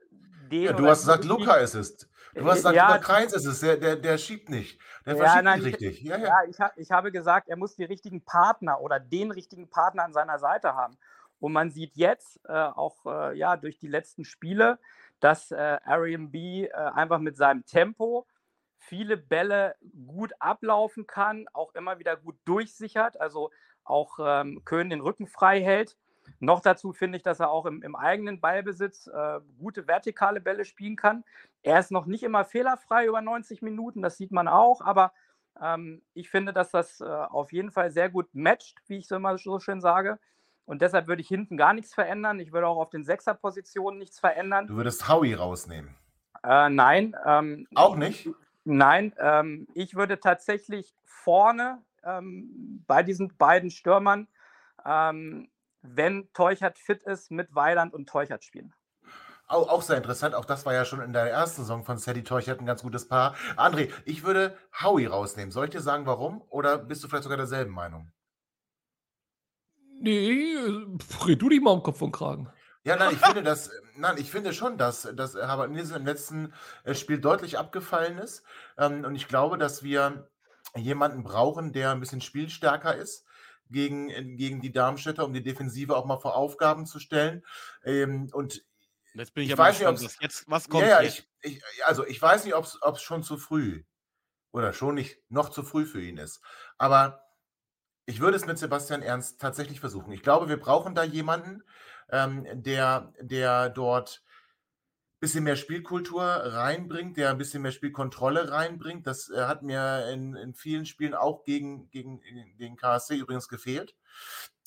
den. Ja, du hast gesagt, Luca ist es. Du hast gesagt, ja, Luca Kreins ist es. Der, der, der schiebt nicht. Der verschiebt ja, nein, nicht richtig. Ja, ja. ja ich, ich habe gesagt, er muss die richtigen Partner oder den richtigen Partner an seiner Seite haben. Und man sieht jetzt äh, auch äh, ja, durch die letzten Spiele, dass äh, Arian B äh, einfach mit seinem Tempo viele Bälle gut ablaufen kann, auch immer wieder gut durchsichert, also auch ähm, Köhn den Rücken frei hält. Noch dazu finde ich, dass er auch im, im eigenen Ballbesitz äh, gute vertikale Bälle spielen kann. Er ist noch nicht immer fehlerfrei über 90 Minuten, das sieht man auch, aber ähm, ich finde, dass das äh, auf jeden Fall sehr gut matcht, wie ich so immer so schön sage. Und deshalb würde ich hinten gar nichts verändern. Ich würde auch auf den Sechserpositionen nichts verändern. Du würdest Howie rausnehmen. Äh, nein. Ähm, auch nicht? Nein. Ähm, ich würde tatsächlich vorne ähm, bei diesen beiden Stürmern, ähm, wenn Teuchert fit ist, mit Weiland und Teuchert spielen. Auch, auch, sehr interessant. Auch das war ja schon in der ersten Saison von Sadie Teuchert ein ganz gutes Paar. André, ich würde Howie rausnehmen. Soll ich dir sagen, warum? Oder bist du vielleicht sogar derselben Meinung? Nee, red du dich mal am Kopf und Kragen. Ja, nein, ich finde das, nein, ich finde schon, dass, dass Herbert Nielsen im letzten äh, Spiel deutlich abgefallen ist. Ähm, und ich glaube, dass wir jemanden brauchen, der ein bisschen spielstärker ist gegen, äh, gegen die Darmstädter, um die Defensive auch mal vor Aufgaben zu stellen. Ähm, und jetzt bin ich, ich aber weiß gespannt, nicht, jetzt, was kommt ja, ja, ich, ich, also ich weiß nicht, ob es schon zu früh oder schon nicht noch zu früh für ihn ist. Aber ich würde es mit Sebastian Ernst tatsächlich versuchen. Ich glaube, wir brauchen da jemanden, ähm, der, der dort ein bisschen mehr Spielkultur reinbringt, der ein bisschen mehr Spielkontrolle reinbringt. Das äh, hat mir in, in vielen Spielen auch gegen, gegen den KSC übrigens gefehlt.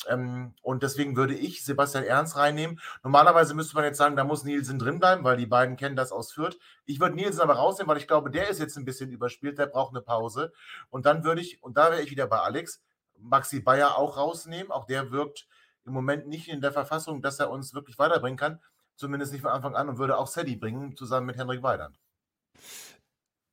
Ähm, und deswegen würde ich Sebastian Ernst reinnehmen. Normalerweise müsste man jetzt sagen, da muss Nielsen drin bleiben, weil die beiden kennen das aus Fürth. Ich würde Nielsen aber rausnehmen, weil ich glaube, der ist jetzt ein bisschen überspielt, der braucht eine Pause. Und dann würde ich, und da wäre ich wieder bei Alex, Maxi Bayer auch rausnehmen. Auch der wirkt im Moment nicht in der Verfassung, dass er uns wirklich weiterbringen kann. Zumindest nicht von Anfang an und würde auch Sadie bringen, zusammen mit Henrik Weidand.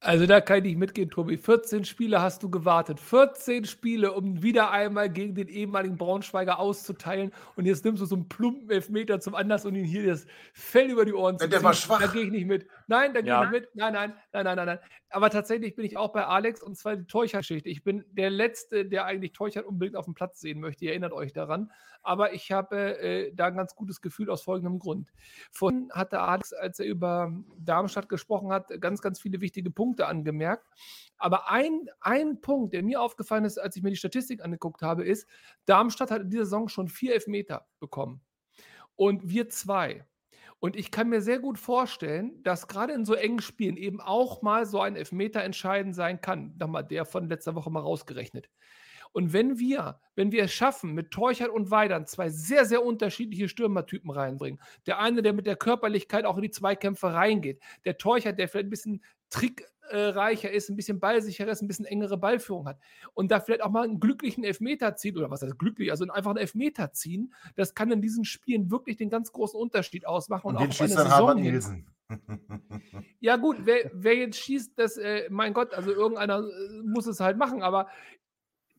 Also da kann ich nicht mitgehen, Tobi. 14 Spiele hast du gewartet. 14 Spiele, um wieder einmal gegen den ehemaligen Braunschweiger auszuteilen. Und jetzt nimmst du so einen plumpen Elfmeter zum Anlass und ihn hier das Fell über die Ohren zu ziehen. Der war schwach. Da gehe ich nicht mit. Nein, da gehe ja. ich mit. Nein, nein, nein, nein, nein, nein. Aber tatsächlich bin ich auch bei Alex und zwar die Teuchert-Geschichte. Ich bin der Letzte, der eigentlich Teuchert unbedingt auf dem Platz sehen möchte. Ihr erinnert euch daran. Aber ich habe äh, da ein ganz gutes Gefühl aus folgendem Grund. Vorhin hatte Alex, als er über Darmstadt gesprochen hat, ganz, ganz viele wichtige Punkte angemerkt. Aber ein, ein Punkt, der mir aufgefallen ist, als ich mir die Statistik angeguckt habe, ist, Darmstadt hat in dieser Saison schon vier Elfmeter bekommen. Und wir zwei. Und ich kann mir sehr gut vorstellen, dass gerade in so engen Spielen eben auch mal so ein Elfmeter entscheidend sein kann. Nochmal der von letzter Woche mal rausgerechnet. Und wenn wir, wenn wir es schaffen, mit Teuchert und Weidern zwei sehr, sehr unterschiedliche Stürmertypen reinbringen, der eine, der mit der Körperlichkeit auch in die Zweikämpfe reingeht, der Teuchert, der vielleicht ein bisschen trickreicher ist, ein bisschen ballsicherer ist, ein bisschen engere Ballführung hat und da vielleicht auch mal einen glücklichen Elfmeter zieht oder was heißt glücklich, also einfach einen Elfmeter ziehen, das kann in diesen Spielen wirklich den ganz großen Unterschied ausmachen. Und, und den schießt dann Harvard Nielsen. Ja gut, wer, wer, jetzt schießt, das, äh, mein Gott, also irgendeiner äh, muss es halt machen, aber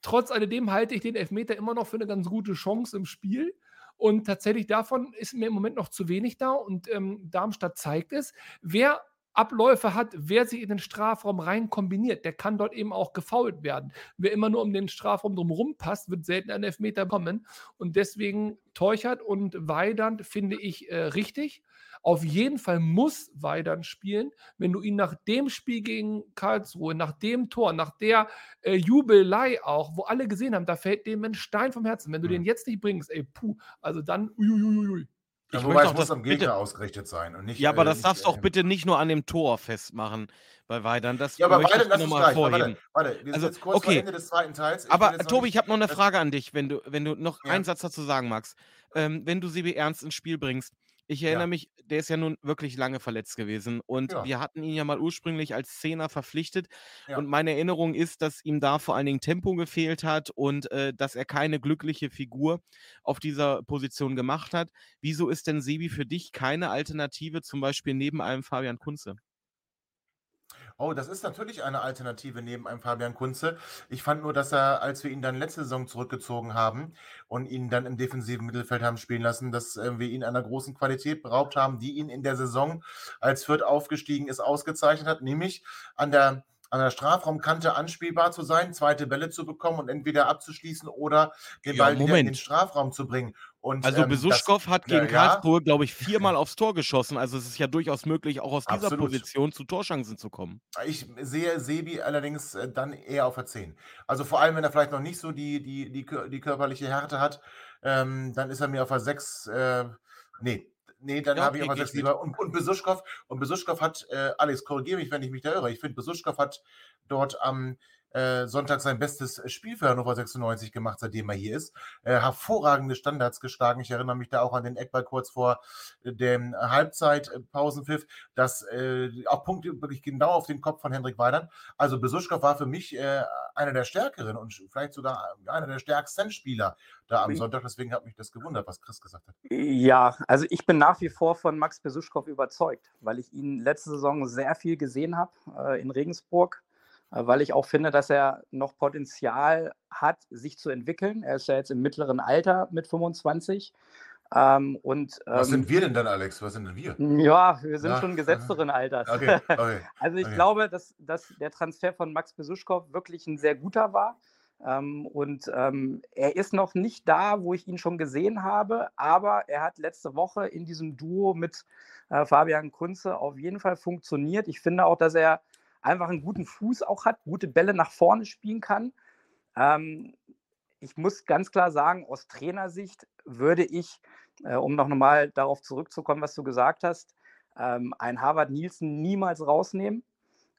trotz alledem halte ich den Elfmeter immer noch für eine ganz gute Chance im Spiel. Und tatsächlich davon ist mir im Moment noch zu wenig da. Und ähm, Darmstadt zeigt es. Wer Abläufe hat, wer sich in den Strafraum rein kombiniert, der kann dort eben auch gefault werden. Wer immer nur um den Strafraum drumherum passt, wird selten einen Elfmeter kommen. Und deswegen Teuchert und Weidand finde ich äh, richtig. Auf jeden Fall muss Weidand spielen, wenn du ihn nach dem Spiel gegen Karlsruhe, nach dem Tor, nach der äh, Jubelei auch, wo alle gesehen haben, da fällt dem ein Stein vom Herzen. Wenn du den jetzt nicht bringst, ey, puh, also dann uiuiuiui. Ja, ich wobei es muss am Gegner bitte, ausgerichtet sein und nicht. Ja, aber äh, das darfst du auch bitte nicht nur an dem Tor festmachen bei Weidern. Das ja, aber Weidern, lass uns gleich. Warte, warte, wir sind also, jetzt kurz okay. vor Ende des zweiten Teils. Ich aber Tobi, ich habe noch eine Frage an dich, wenn du, wenn du noch ja. einen Satz dazu sagen magst. Ähm, wenn du Sibi Ernst ins Spiel bringst, ich erinnere ja. mich, der ist ja nun wirklich lange verletzt gewesen und ja. wir hatten ihn ja mal ursprünglich als Zehner verpflichtet ja. und meine Erinnerung ist, dass ihm da vor allen Dingen Tempo gefehlt hat und äh, dass er keine glückliche Figur auf dieser Position gemacht hat. Wieso ist denn Sebi für dich keine Alternative, zum Beispiel neben einem Fabian Kunze? Oh, das ist natürlich eine Alternative neben einem Fabian Kunze. Ich fand nur, dass er, als wir ihn dann letzte Saison zurückgezogen haben und ihn dann im defensiven Mittelfeld haben spielen lassen, dass äh, wir ihn einer großen Qualität beraubt haben, die ihn in der Saison, als Fürth aufgestiegen ist, ausgezeichnet hat, nämlich an der an der Strafraumkante anspielbar zu sein, zweite Bälle zu bekommen und entweder abzuschließen oder den Ja, Ball wieder in den Strafraum zu bringen. Und, Also ähm, Besuschkow hat gegen ja. Karlsruhe, glaube ich, [laughs] viermal aufs Tor geschossen. Also es ist ja durchaus möglich, auch aus dieser Absolut. Position zu Torschancen zu kommen. Ich sehe Sebi allerdings äh, dann eher auf der 10. Also vor allem, wenn er vielleicht noch nicht so die, die, die, die körperliche Härte hat, ähm, dann ist er mir auf der 6. Äh, nee, nee, dann Ja, habe ich okay, auf der geh 6 ich mit. lieber. Und, und Besuschkow, und Besuschkow hat, äh, Alex, korrigiere mich, wenn ich mich da irre. Ich finde, Besuschkow hat dort am äh, Sonntag sein bestes Spiel für Hannover 96 gemacht, seitdem er hier ist. Äh, hervorragende Standards geschlagen. Ich erinnere mich da auch an den Eckball kurz vor äh, dem Halbzeitpausenpfiff, dass äh, auch Punkte wirklich genau auf den Kopf von Hendrik Weidern. Also Besuschkow war für mich äh, einer der stärkeren und vielleicht sogar einer der stärksten Spieler da am Sonntag. Deswegen hat mich das gewundert, was Chris gesagt hat. Ja, also ich bin nach wie vor von Max Besuschkow überzeugt, weil ich ihn letzte Saison sehr viel gesehen habe äh, in Regensburg, äh, weil ich auch finde, dass er noch Potenzial hat, sich zu entwickeln. Er ist ja jetzt im mittleren Alter mit 25. Ähm, und Was ähm, sind wir denn dann, Alex? Was sind denn wir? ja, wir sind Ja, schon gesetzteren Alters. Okay, okay. [laughs] Also ich Okay. glaube, dass, dass der Transfer von Max Besuschkow wirklich ein sehr guter war. Ähm, und ähm, er ist noch nicht da, wo ich ihn schon gesehen habe, aber er hat letzte Woche in diesem Duo mit äh, Fabian Kunze auf jeden Fall funktioniert. Ich finde auch, dass er einfach einen guten Fuß auch hat, gute Bälle nach vorne spielen kann. Ähm, ich muss ganz klar sagen, aus Trainersicht würde ich, äh, um noch mal darauf zurückzukommen, was du gesagt hast, ähm, einen Harvard Nielsen niemals rausnehmen.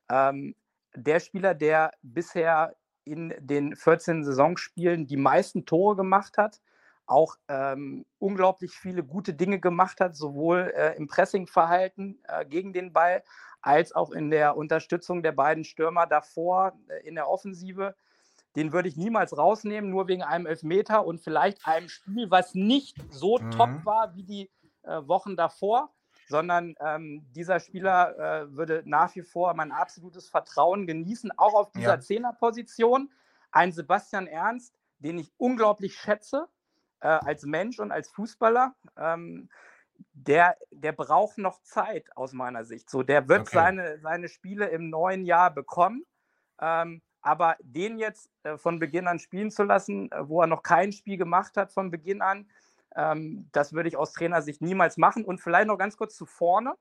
Ähm, der Spieler, der bisher in den 14 Saisonspielen die meisten Tore gemacht hat, auch ähm, unglaublich viele gute Dinge gemacht hat, sowohl äh, im Pressingverhalten äh, gegen den Ball als auch in der Unterstützung der beiden Stürmer davor äh, in der Offensive. Den würde ich niemals rausnehmen, nur wegen einem Elfmeter und vielleicht einem Spiel, was nicht so Mhm. top war wie die äh, Wochen davor, sondern ähm, dieser Spieler äh, würde nach wie vor mein absolutes Vertrauen genießen, auch auf dieser Ja. Zehnerposition. Ein Sebastian Ernst, den ich unglaublich schätze äh, als Mensch und als Fußballer. Ähm, der, der braucht noch Zeit aus meiner Sicht. So, der wird Okay. seine, seine Spiele im neuen Jahr bekommen. Ähm, aber den jetzt äh, von Beginn an spielen zu lassen, äh, wo er noch kein Spiel gemacht hat von Beginn an, ähm, das würde ich aus Trainersicht niemals machen. Und vielleicht noch ganz kurz zu vorne,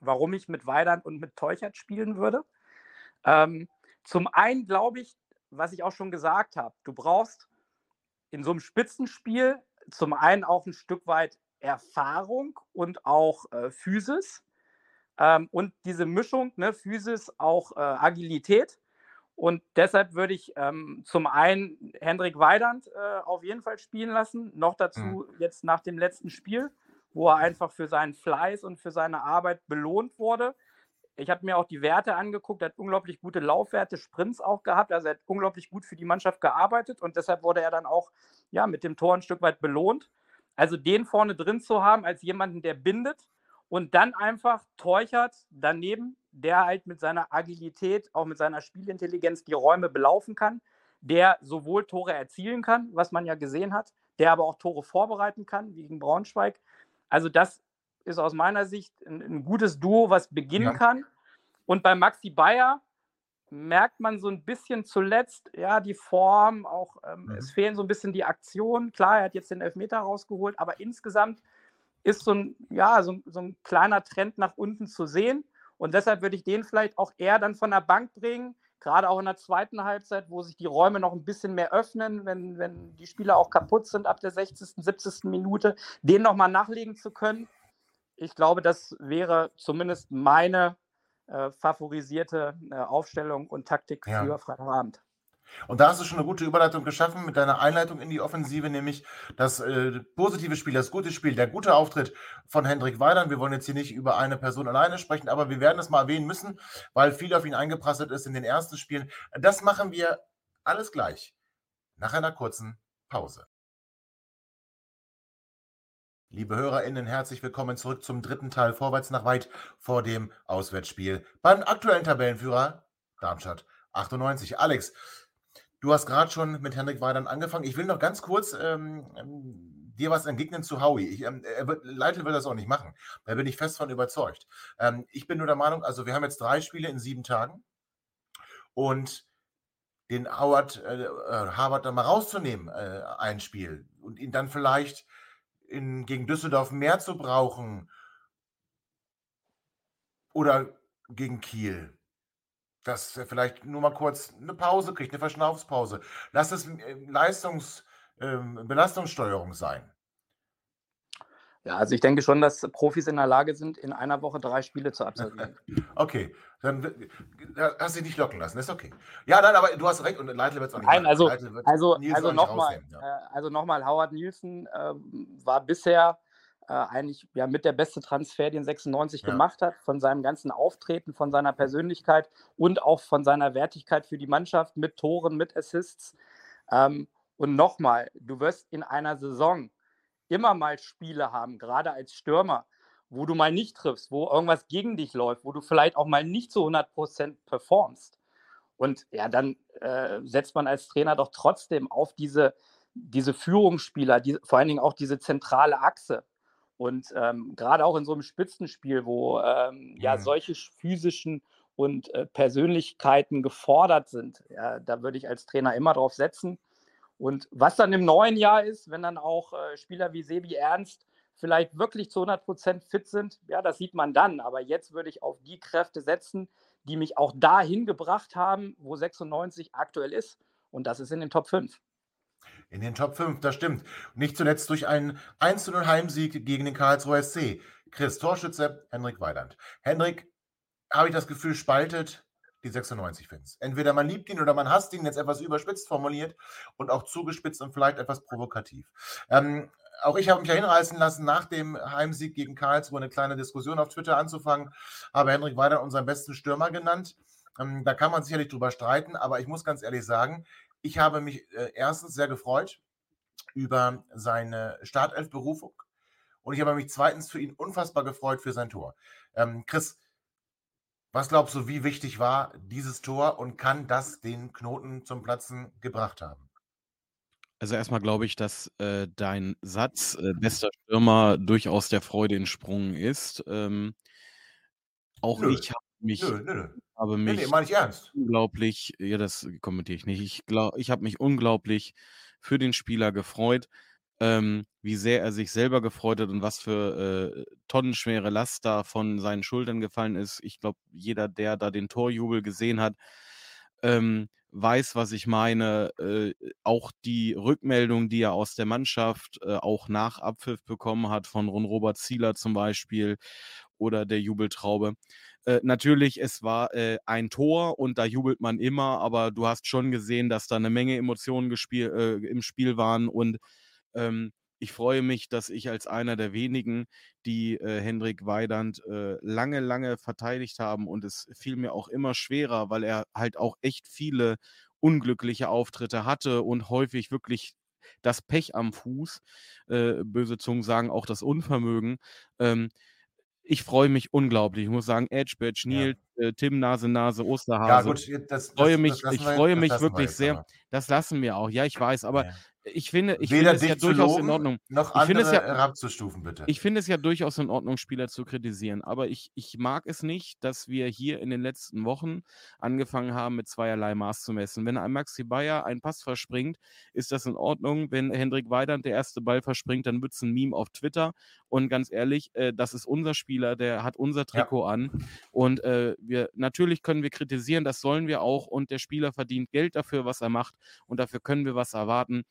warum ich mit Weidand und mit Teuchert spielen würde. Ähm, zum einen glaube ich, was ich auch schon gesagt habe, du brauchst in so einem Spitzenspiel zum einen auch ein Stück weit Erfahrung und auch äh, Physis. Ähm, und diese Mischung, ne, Physis, auch äh, Agilität. Und deshalb würde ich ähm, zum einen Hendrik Weidand äh, auf jeden Fall spielen lassen. Noch dazu jetzt nach dem letzten Spiel, wo er einfach für seinen Fleiß und für seine Arbeit belohnt wurde. Ich habe mir auch die Werte angeguckt, er hat unglaublich gute Laufwerte, Sprints auch gehabt, also er hat unglaublich gut für die Mannschaft gearbeitet und deshalb wurde er dann auch ja, mit dem Tor ein Stück weit belohnt. Also den vorne drin zu haben als jemanden, der bindet und dann einfach Teuchert daneben, der halt mit seiner Agilität, auch mit seiner Spielintelligenz die Räume belaufen kann, der sowohl Tore erzielen kann, was man ja gesehen hat, der aber auch Tore vorbereiten kann, wie gegen Braunschweig. Also das ist aus meiner Sicht ein, ein gutes Duo, was beginnen Ja. kann. Und bei Maxi Bayer merkt man so ein bisschen zuletzt, ja, die Form, auch ähm, Mhm. es fehlen so ein bisschen die Aktionen. Klar, er hat jetzt den Elfmeter rausgeholt, aber insgesamt ist so ein, ja, so, so ein kleiner Trend nach unten zu sehen. Und deshalb würde ich den vielleicht auch eher dann von der Bank bringen, gerade auch in der zweiten Halbzeit, wo sich die Räume noch ein bisschen mehr öffnen, wenn, wenn die Spieler auch kaputt sind ab der 60., 70. Minute, den nochmal nachlegen zu können. Ich glaube, das wäre zumindest meine äh, favorisierte äh, Aufstellung und Taktik Ja. für Freitagabend. Und da hast du schon eine gute Überleitung geschaffen mit deiner Einleitung in die Offensive, nämlich das äh, positive Spiel, das gute Spiel, der gute Auftritt von Hendrik Weidern. Wir wollen jetzt hier nicht über eine Person alleine sprechen, aber wir werden es mal erwähnen müssen, weil viel auf ihn eingeprasselt ist in den ersten Spielen. Das machen wir alles gleich nach einer kurzen Pause. Liebe HörerInnen, herzlich willkommen zurück zum dritten Teil Vorwärts nach weit vor dem Auswärtsspiel beim aktuellen Tabellenführer Darmstadt 98. Alex, du hast gerade schon mit Henrik Weidern angefangen. Ich will noch ganz kurz ähm, ähm, dir was entgegnen zu Howie. Ich, ähm, wird, Leitl will das auch nicht machen. Da bin ich fest von überzeugt. Ähm, ich bin nur der Meinung, also wir haben jetzt drei Spiele in sieben Tagen. und den Howard, äh, äh, Harvard dann mal rauszunehmen, äh, ein Spiel und ihn dann vielleicht in, gegen Düsseldorf mehr zu brauchen oder gegen Kiel. Dass er vielleicht nur mal kurz eine Pause kriegt, eine Verschnaufspause. Lass es äh, Leistungs- ähm, Belastungssteuerung sein. Ja, also ich denke schon, dass Profis in der Lage sind, in einer Woche drei Spiele zu absolvieren. [laughs] okay, dann hast du dich nicht locken lassen, das ist okay. Ja, nein, aber du hast recht und Leitl wird es auch nicht Nein, also, also, also nochmal, ja. äh, also nochmal, Howard Nielsen äh, war bisher äh, eigentlich ja mit der beste Transfer, den 96 ja. gemacht hat, von seinem ganzen Auftreten, von seiner Persönlichkeit und auch von seiner Wertigkeit für die Mannschaft mit Toren, mit Assists. Ähm, und nochmal, du wirst in einer Saison immer mal Spiele haben, gerade als Stürmer, wo du mal nicht triffst, wo irgendwas gegen dich läuft, wo du vielleicht auch mal nicht zu 100% performst. Und ja, dann äh, setzt man als Trainer doch trotzdem auf diese, diese Führungsspieler, die, vor allen Dingen auch diese zentrale Achse. Und ähm, gerade auch in so einem Spitzenspiel, wo ähm, ja mhm. solche physischen und äh, Persönlichkeiten gefordert sind, ja, da würde ich als Trainer immer drauf setzen. Und was dann im neuen Jahr ist, wenn dann auch äh, Spieler wie Sebi Ernst vielleicht wirklich zu 100 Prozent fit sind, ja, das sieht man dann. Aber jetzt würde ich auf die Kräfte setzen, die mich auch dahin gebracht haben, wo 96 aktuell ist. Und das ist in den Top 5. In den Top 5, das stimmt. Nicht zuletzt durch einen 1-0 Heimsieg gegen den Karlsruher SC. Chris Torschütze, Henrik Weidand. Henrik, habe ich das Gefühl, spaltet die 96-Fans. Entweder man liebt ihn oder man hasst ihn, jetzt etwas überspitzt formuliert und auch zugespitzt und vielleicht etwas provokativ. Ähm, auch ich habe mich ja hinreißen lassen, nach dem Heimsieg gegen Karlsruhe eine kleine Diskussion auf Twitter anzufangen, habe Henrik Weider unseren besten Stürmer genannt. Ähm, da kann man sicherlich drüber streiten, aber ich muss ganz ehrlich sagen, ich habe mich äh, erstens sehr gefreut über seine Startelf-Berufung und ich habe mich zweitens für ihn unfassbar gefreut für sein Tor. Ähm, Chris, was glaubst du, wie wichtig war dieses Tor und kann das den Knoten zum Platzen gebracht haben? Also erstmal glaube ich, dass äh, dein Satz, äh, bester Stürmer, durchaus der Freude entsprungen ist. Ähm, auch nö. ich habe mich, nö, nö, habe mich nee, nee, unglaublich, ja, das kommentiere ich nicht. Ich, ich habe mich unglaublich für den Spieler gefreut ähm, wie sehr er sich selber gefreut hat und was für äh, tonnenschwere Last da von seinen Schultern gefallen ist. Ich glaube, jeder, der da den Torjubel gesehen hat, ähm, weiß, was ich meine. Äh, auch die Rückmeldung, die er aus der Mannschaft äh, auch nach Abpfiff bekommen hat, von Ron Robert Zieler zum Beispiel oder der Jubeltraube. Äh, natürlich, es war äh, ein Tor und da jubelt man immer, aber du hast schon gesehen, dass da eine Menge Emotionen äh, im Spiel waren und ähm, ich freue mich, dass ich als einer der wenigen, die äh, Hendrik Weidand äh, lange, lange verteidigt haben und es fiel mir auch immer schwerer, weil er halt auch echt viele unglückliche Auftritte hatte und häufig wirklich das Pech am Fuß, äh, böse Zungen sagen auch das Unvermögen. Ähm, ich freue mich unglaublich. Ich muss sagen, Edge, Badge, Neil, ja. Äh, Tim, Nase, Nase, Osterhase. Ja, gut, das, freue das, mich, das ich freue mich wirklich sehr. Das lassen wir auch. Ja, ich weiß, aber ja ich finde, ich finde es ja durchaus loben, in Ordnung. Noch ich finde es ja herabzustufen, bitte. Ich finde es ja durchaus in Ordnung, Spieler zu kritisieren. Aber ich, ich mag es nicht, dass wir hier in den letzten Wochen angefangen haben, mit zweierlei Maß zu messen. Wenn ein Maxi Bayer einen Pass verspringt, ist das in Ordnung. Wenn Hendrik Weidand der erste Ball verspringt, dann wird es ein Meme auf Twitter. Und ganz ehrlich, äh, das ist unser Spieler, der hat unser Trikot ja. an. Und äh, wir natürlich können wir kritisieren, das sollen wir auch. Und der Spieler verdient Geld dafür, was er macht. Und dafür können wir was erwarten.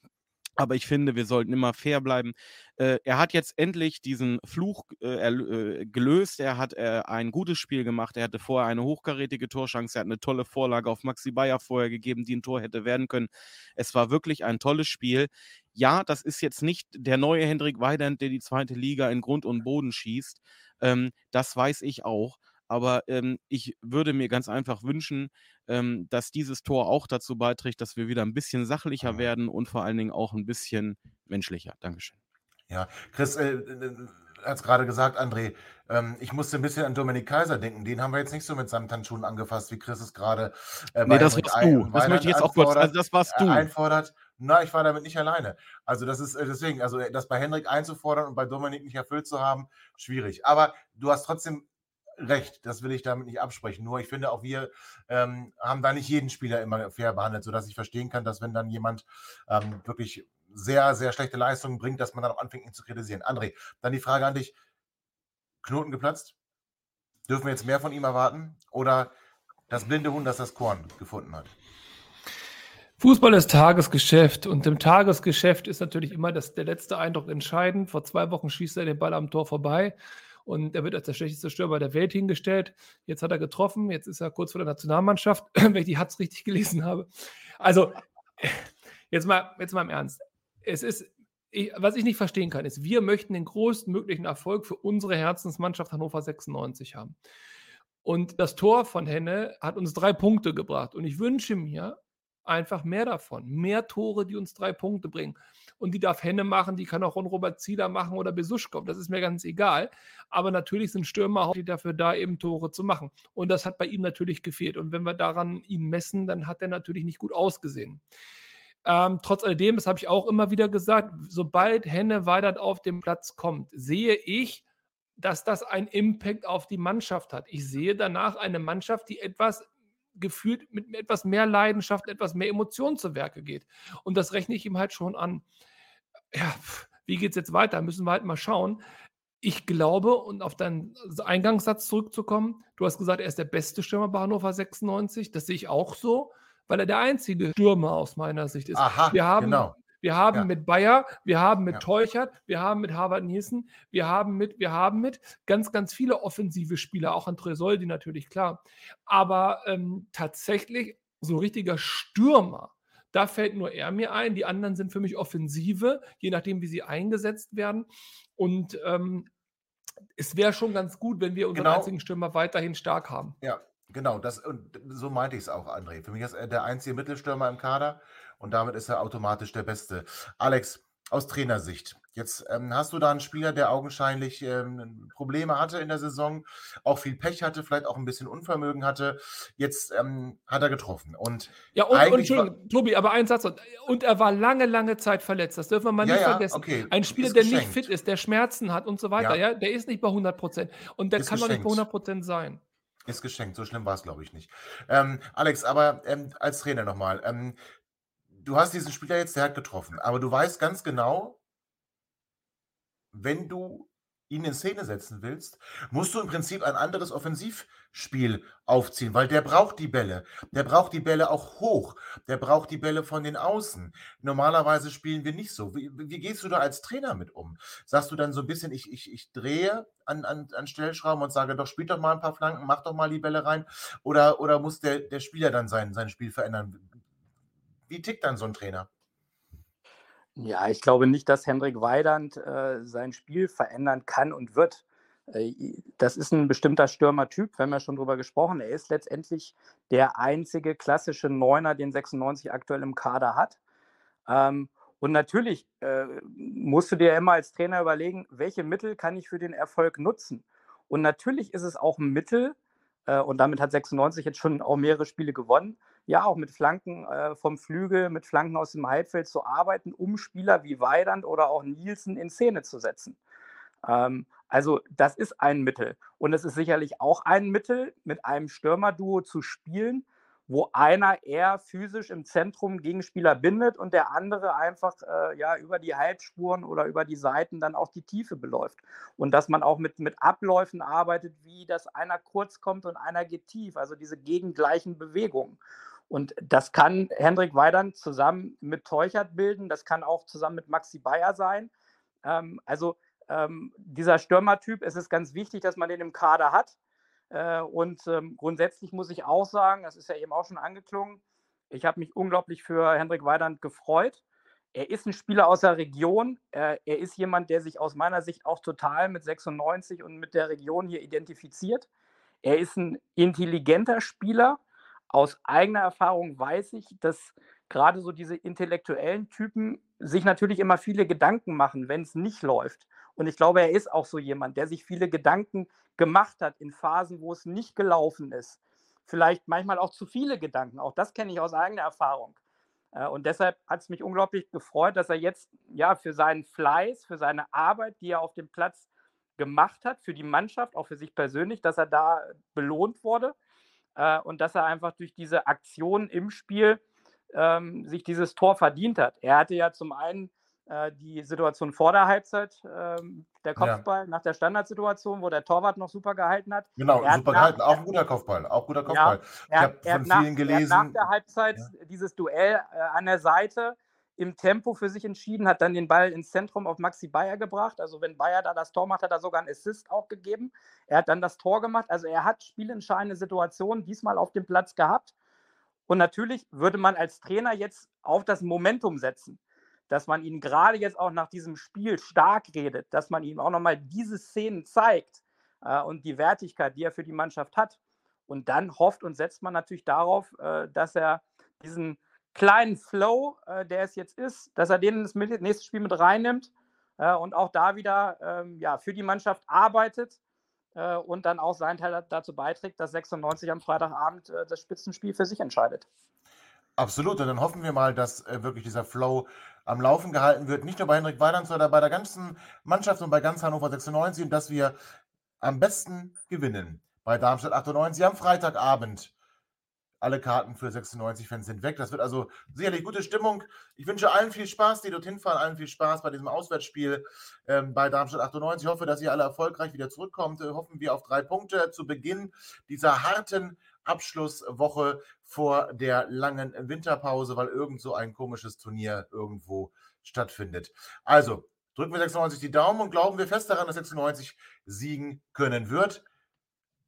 Aber ich finde, wir sollten immer fair bleiben. Äh, er hat jetzt endlich diesen Fluch äh, äh, gelöst. Er hat äh, ein gutes Spiel gemacht. Er hatte vorher eine hochkarätige Torschance. Er hat eine tolle Vorlage auf Maxi Bayer vorher gegeben, die ein Tor hätte werden können. Es war wirklich ein tolles Spiel. Ja, das ist jetzt nicht der neue Hendrik Weidand, der die zweite Liga in Grund und Boden schießt. Ähm, das weiß ich auch. Aber ähm, ich würde mir ganz einfach wünschen, ähm, dass dieses Tor auch dazu beiträgt, dass wir wieder ein bisschen sachlicher mhm. werden und vor allen Dingen auch ein bisschen menschlicher. Dankeschön. Ja, Chris, äh, äh hat es gerade gesagt, André, ähm, ich musste ein bisschen an Dominik Kaiser denken. Den haben wir jetzt nicht so mit Samthandschuhen angefasst, wie Chris es gerade äh, Nee, das warst du. Das möchte ich jetzt auch kurz, also das warst du. Einfordert. Na, ich war damit nicht alleine. Also das ist äh, deswegen, also das bei Henrik einzufordern und bei Dominik nicht erfüllt zu haben, schwierig. Aber du hast trotzdem recht, das will ich damit nicht absprechen. Nur ich finde auch wir ähm, haben da nicht jeden Spieler immer fair behandelt, sodass ich verstehen kann, dass wenn dann jemand ähm, wirklich sehr, sehr schlechte Leistungen bringt, dass man dann auch anfängt, ihn zu kritisieren. André, dann die Frage an dich. Knoten geplatzt? Dürfen wir jetzt mehr von ihm erwarten? Oder das blinde Huhn, das das Korn gefunden hat? Fußball ist Tagesgeschäft und im Tagesgeschäft ist natürlich immer das, der letzte Eindruck entscheidend. Vor zwei Wochen schießt er den Ball am Tor vorbei und er wird als der schlechteste Stürmer der Welt hingestellt. Jetzt hat er getroffen, jetzt ist er kurz vor der Nationalmannschaft, [clears throat] wenn ich die Hatz richtig gelesen habe. Also, [laughs] jetzt mal, jetzt mal im Ernst. Es ist, ich, was ich nicht verstehen kann, ist, wir möchten den größtmöglichen Erfolg für unsere Herzensmannschaft Hannover 96 haben. Und das Tor von Henne hat uns drei Punkte gebracht. Und ich wünsche mir einfach mehr davon. Mehr Tore, die uns drei Punkte bringen und die darf Henne machen, die kann auch Ron Robert Zieler machen oder Besuschkow, das ist mir ganz egal. Aber natürlich sind Stürmer hauptsächlich dafür da, eben Tore zu machen. Und das hat bei ihm natürlich gefehlt. Und wenn wir daran ihn messen, dann hat er natürlich nicht gut ausgesehen. Ähm, trotz alledem, das habe ich auch immer wieder gesagt, sobald Henne weiter auf den Platz kommt, sehe ich, dass das einen Impact auf die Mannschaft hat. Ich sehe danach eine Mannschaft, die etwas gefühlt mit etwas mehr Leidenschaft, etwas mehr Emotionen zu Werke geht. Und das rechne ich ihm halt schon an ja, wie geht es jetzt weiter? Müssen wir halt mal schauen. Ich glaube, und auf deinen Eingangssatz zurückzukommen, du hast gesagt, er ist der beste Stürmer bei Hannover 96. Das sehe ich auch so, weil er der einzige Stürmer aus meiner Sicht ist. Aha, wir haben, genau. Wir haben ja. mit Bayer, wir haben mit Ja. Teuchert, wir haben mit Harvard Nielsen, wir haben mit, wir haben mit ganz, ganz viele offensive Spieler, auch an Tresoldi natürlich, klar. Aber ähm, tatsächlich so ein richtiger Stürmer, da fällt nur er mir ein. Die anderen sind für mich Offensive, je nachdem, wie sie eingesetzt werden. Und ähm, es wäre schon ganz gut, wenn wir unseren Genau. einzigen Stürmer weiterhin stark haben. Ja, genau. Das, und so meinte ich es auch, André. Für mich ist er der einzige Mittelstürmer im Kader und damit ist er automatisch der Beste. Alex, aus Trainersicht. Jetzt ähm, hast du da einen Spieler, der augenscheinlich ähm, Probleme hatte in der Saison, auch viel Pech hatte, vielleicht auch ein bisschen Unvermögen hatte. Jetzt ähm, hat er getroffen. Und Ja, und, und Entschuldigung, Tobi, aber ein Satz. Und, er war lange, lange Zeit verletzt. Das dürfen wir mal ja, nicht ja, vergessen. okay. Ein Spieler, der nicht fit ist, der Schmerzen hat und so weiter, Ja. ja, der ist nicht bei 100 Prozent. Und der Ist kann doch nicht bei geschenkt. 100 Prozent sein. Ist geschenkt, so schlimm war es, glaube ich, nicht. Ähm, Alex, aber ähm, als Trainer nochmal. Ähm, du hast diesen Spieler jetzt, der hat getroffen, aber du weißt ganz genau, wenn du ihn in Szene setzen willst, musst du im Prinzip ein anderes Offensivspiel aufziehen, weil der braucht die Bälle. Der braucht die Bälle auch hoch. Der braucht die Bälle von den Außen. Normalerweise spielen wir nicht so. Wie, wie gehst du da als Trainer mit um? Sagst du dann so ein bisschen, ich, ich, ich drehe an, an, an Stellschrauben und sage, doch, spielt doch mal ein paar Flanken, mach doch mal die Bälle rein? Oder, oder muss der, der Spieler dann sein, sein Spiel verändern? Wie tickt dann so ein Trainer? Ja, ich glaube nicht, dass Hendrik Weidand äh, sein Spiel verändern kann und wird. Äh, das ist ein bestimmter Stürmertyp, wir haben ja schon drüber gesprochen. Er ist letztendlich der einzige klassische Neuner, den 96 aktuell im Kader hat. Ähm, und natürlich äh, musst du dir immer als Trainer überlegen, welche Mittel kann ich für den Erfolg nutzen. Und natürlich ist es auch ein Mittel, äh, und damit hat 96 jetzt schon auch mehrere Spiele gewonnen, ja, auch mit Flanken äh, vom Flügel, mit Flanken aus dem Halbfeld zu arbeiten, um Spieler wie Weidand oder auch Nielsen in Szene zu setzen. Ähm, also das ist ein Mittel. Und es ist sicherlich auch ein Mittel, mit einem Stürmerduo zu spielen, wo einer eher physisch im Zentrum Gegenspieler bindet und der andere einfach äh, ja, über die Halbspuren oder über die Seiten dann auch die Tiefe beläuft. Und dass man auch mit, mit Abläufen arbeitet, wie dass einer kurz kommt und einer geht tief, also diese gegengleichen Bewegungen. Und das kann Hendrik Weidand zusammen mit Teuchert bilden, das kann auch zusammen mit Maxi Bayer sein. Ähm, also ähm, dieser Stürmertyp, es ist ganz wichtig, dass man den im Kader hat. Äh, und ähm, grundsätzlich muss ich auch sagen, das ist ja eben auch schon angeklungen, ich habe mich unglaublich für Hendrik Weidand gefreut. Er ist ein Spieler aus der Region. Äh, er ist jemand, der sich aus meiner Sicht auch total mit 96 und mit der Region hier identifiziert. Er ist ein intelligenter Spieler. Aus eigener Erfahrung weiß ich, dass gerade so diese intellektuellen Typen sich natürlich immer viele Gedanken machen, wenn es nicht läuft. Und ich glaube, er ist auch so jemand, der sich viele Gedanken gemacht hat in Phasen, wo es nicht gelaufen ist. Vielleicht manchmal auch zu viele Gedanken. Auch das kenne ich aus eigener Erfahrung. Äh, Und deshalb hat es mich unglaublich gefreut, dass er jetzt ja für seinen Fleiß, für seine Arbeit, die er auf dem Platz gemacht hat für die Mannschaft, auch für sich persönlich, dass er da belohnt wurde äh, und dass er einfach durch diese Aktion im Spiel ähm, sich dieses Tor verdient hat. Er hatte ja zum einen äh, die Situation vor der Halbzeit, ähm, der Kopfball ja. nach der Standardsituation, wo der Torwart noch super gehalten hat. Genau, er super nach, gehalten, auch ein guter Kopfball, auch guter Kopfball. Ja, ich habe von nach, vielen gelesen. nach der Halbzeit ja. dieses Duell äh, an der Seite im Tempo für sich entschieden, hat dann den Ball ins Zentrum auf Maxi Bayer gebracht. Also wenn Bayer da das Tor macht, hat er sogar einen Assist auch gegeben. Er hat dann das Tor gemacht. Also er hat spielentscheidende Situationen diesmal auf dem Platz gehabt. Und natürlich würde man als Trainer jetzt auf das Momentum setzen, dass man ihn gerade jetzt auch nach diesem Spiel stark redet, dass man ihm auch nochmal diese Szenen zeigt äh, und die Wertigkeit, die er für die Mannschaft hat. Und dann hofft und setzt man natürlich darauf, äh, dass er diesen kleinen Flow, äh, der es jetzt ist, dass er den ins nächste Spiel mit reinnimmt äh, und auch da wieder ähm, ja, für die Mannschaft arbeitet äh, und dann auch seinen Teil dazu beiträgt, dass 96 am Freitagabend äh, das Spitzenspiel für sich entscheidet. Absolut, und dann hoffen wir mal, dass äh, wirklich dieser Flow am Laufen gehalten wird, nicht nur bei Henrik Weidand, sondern bei der ganzen Mannschaft und bei ganz Hannover 96 und dass wir am besten gewinnen bei Darmstadt 98 am Freitagabend alle Karten für 96-Fans sind weg. Das wird also sicherlich gute Stimmung. Ich wünsche allen viel Spaß, die dorthin fahren, allen viel Spaß bei diesem Auswärtsspiel ähm, bei Darmstadt 98. Ich hoffe, dass ihr alle erfolgreich wieder zurückkommt. Äh, hoffen wir auf drei Punkte zu Beginn dieser harten Abschlusswoche vor der langen Winterpause, weil irgend so ein komisches Turnier irgendwo stattfindet. Also, drücken wir 96 die Daumen und glauben wir fest daran, dass 96 siegen können wird.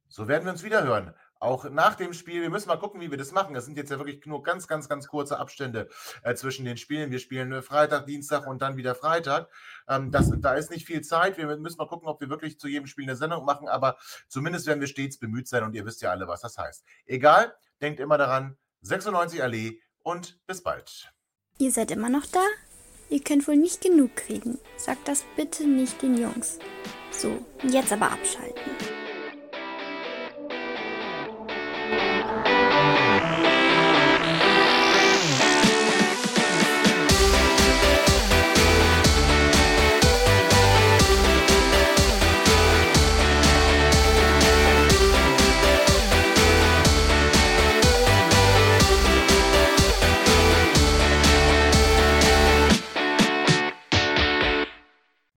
So werden wir uns wieder hören auch nach dem Spiel. Wir müssen mal gucken, wie wir das machen. Es sind jetzt ja wirklich nur ganz, ganz, ganz kurze Abstände äh, zwischen den Spielen. Wir spielen äh, Freitag, Dienstag und dann wieder Freitag. Ähm, das, da ist nicht viel Zeit. Wir müssen mal gucken, ob wir wirklich zu jedem Spiel eine Sendung machen. Aber zumindest werden wir stets bemüht sein und ihr wisst ja alle, was das heißt. Egal, denkt immer daran. 96 Allee und bis bald. Ihr seid immer noch da? Ihr könnt wohl nicht genug kriegen. Sagt das bitte nicht den Jungs. So, jetzt aber abschalten.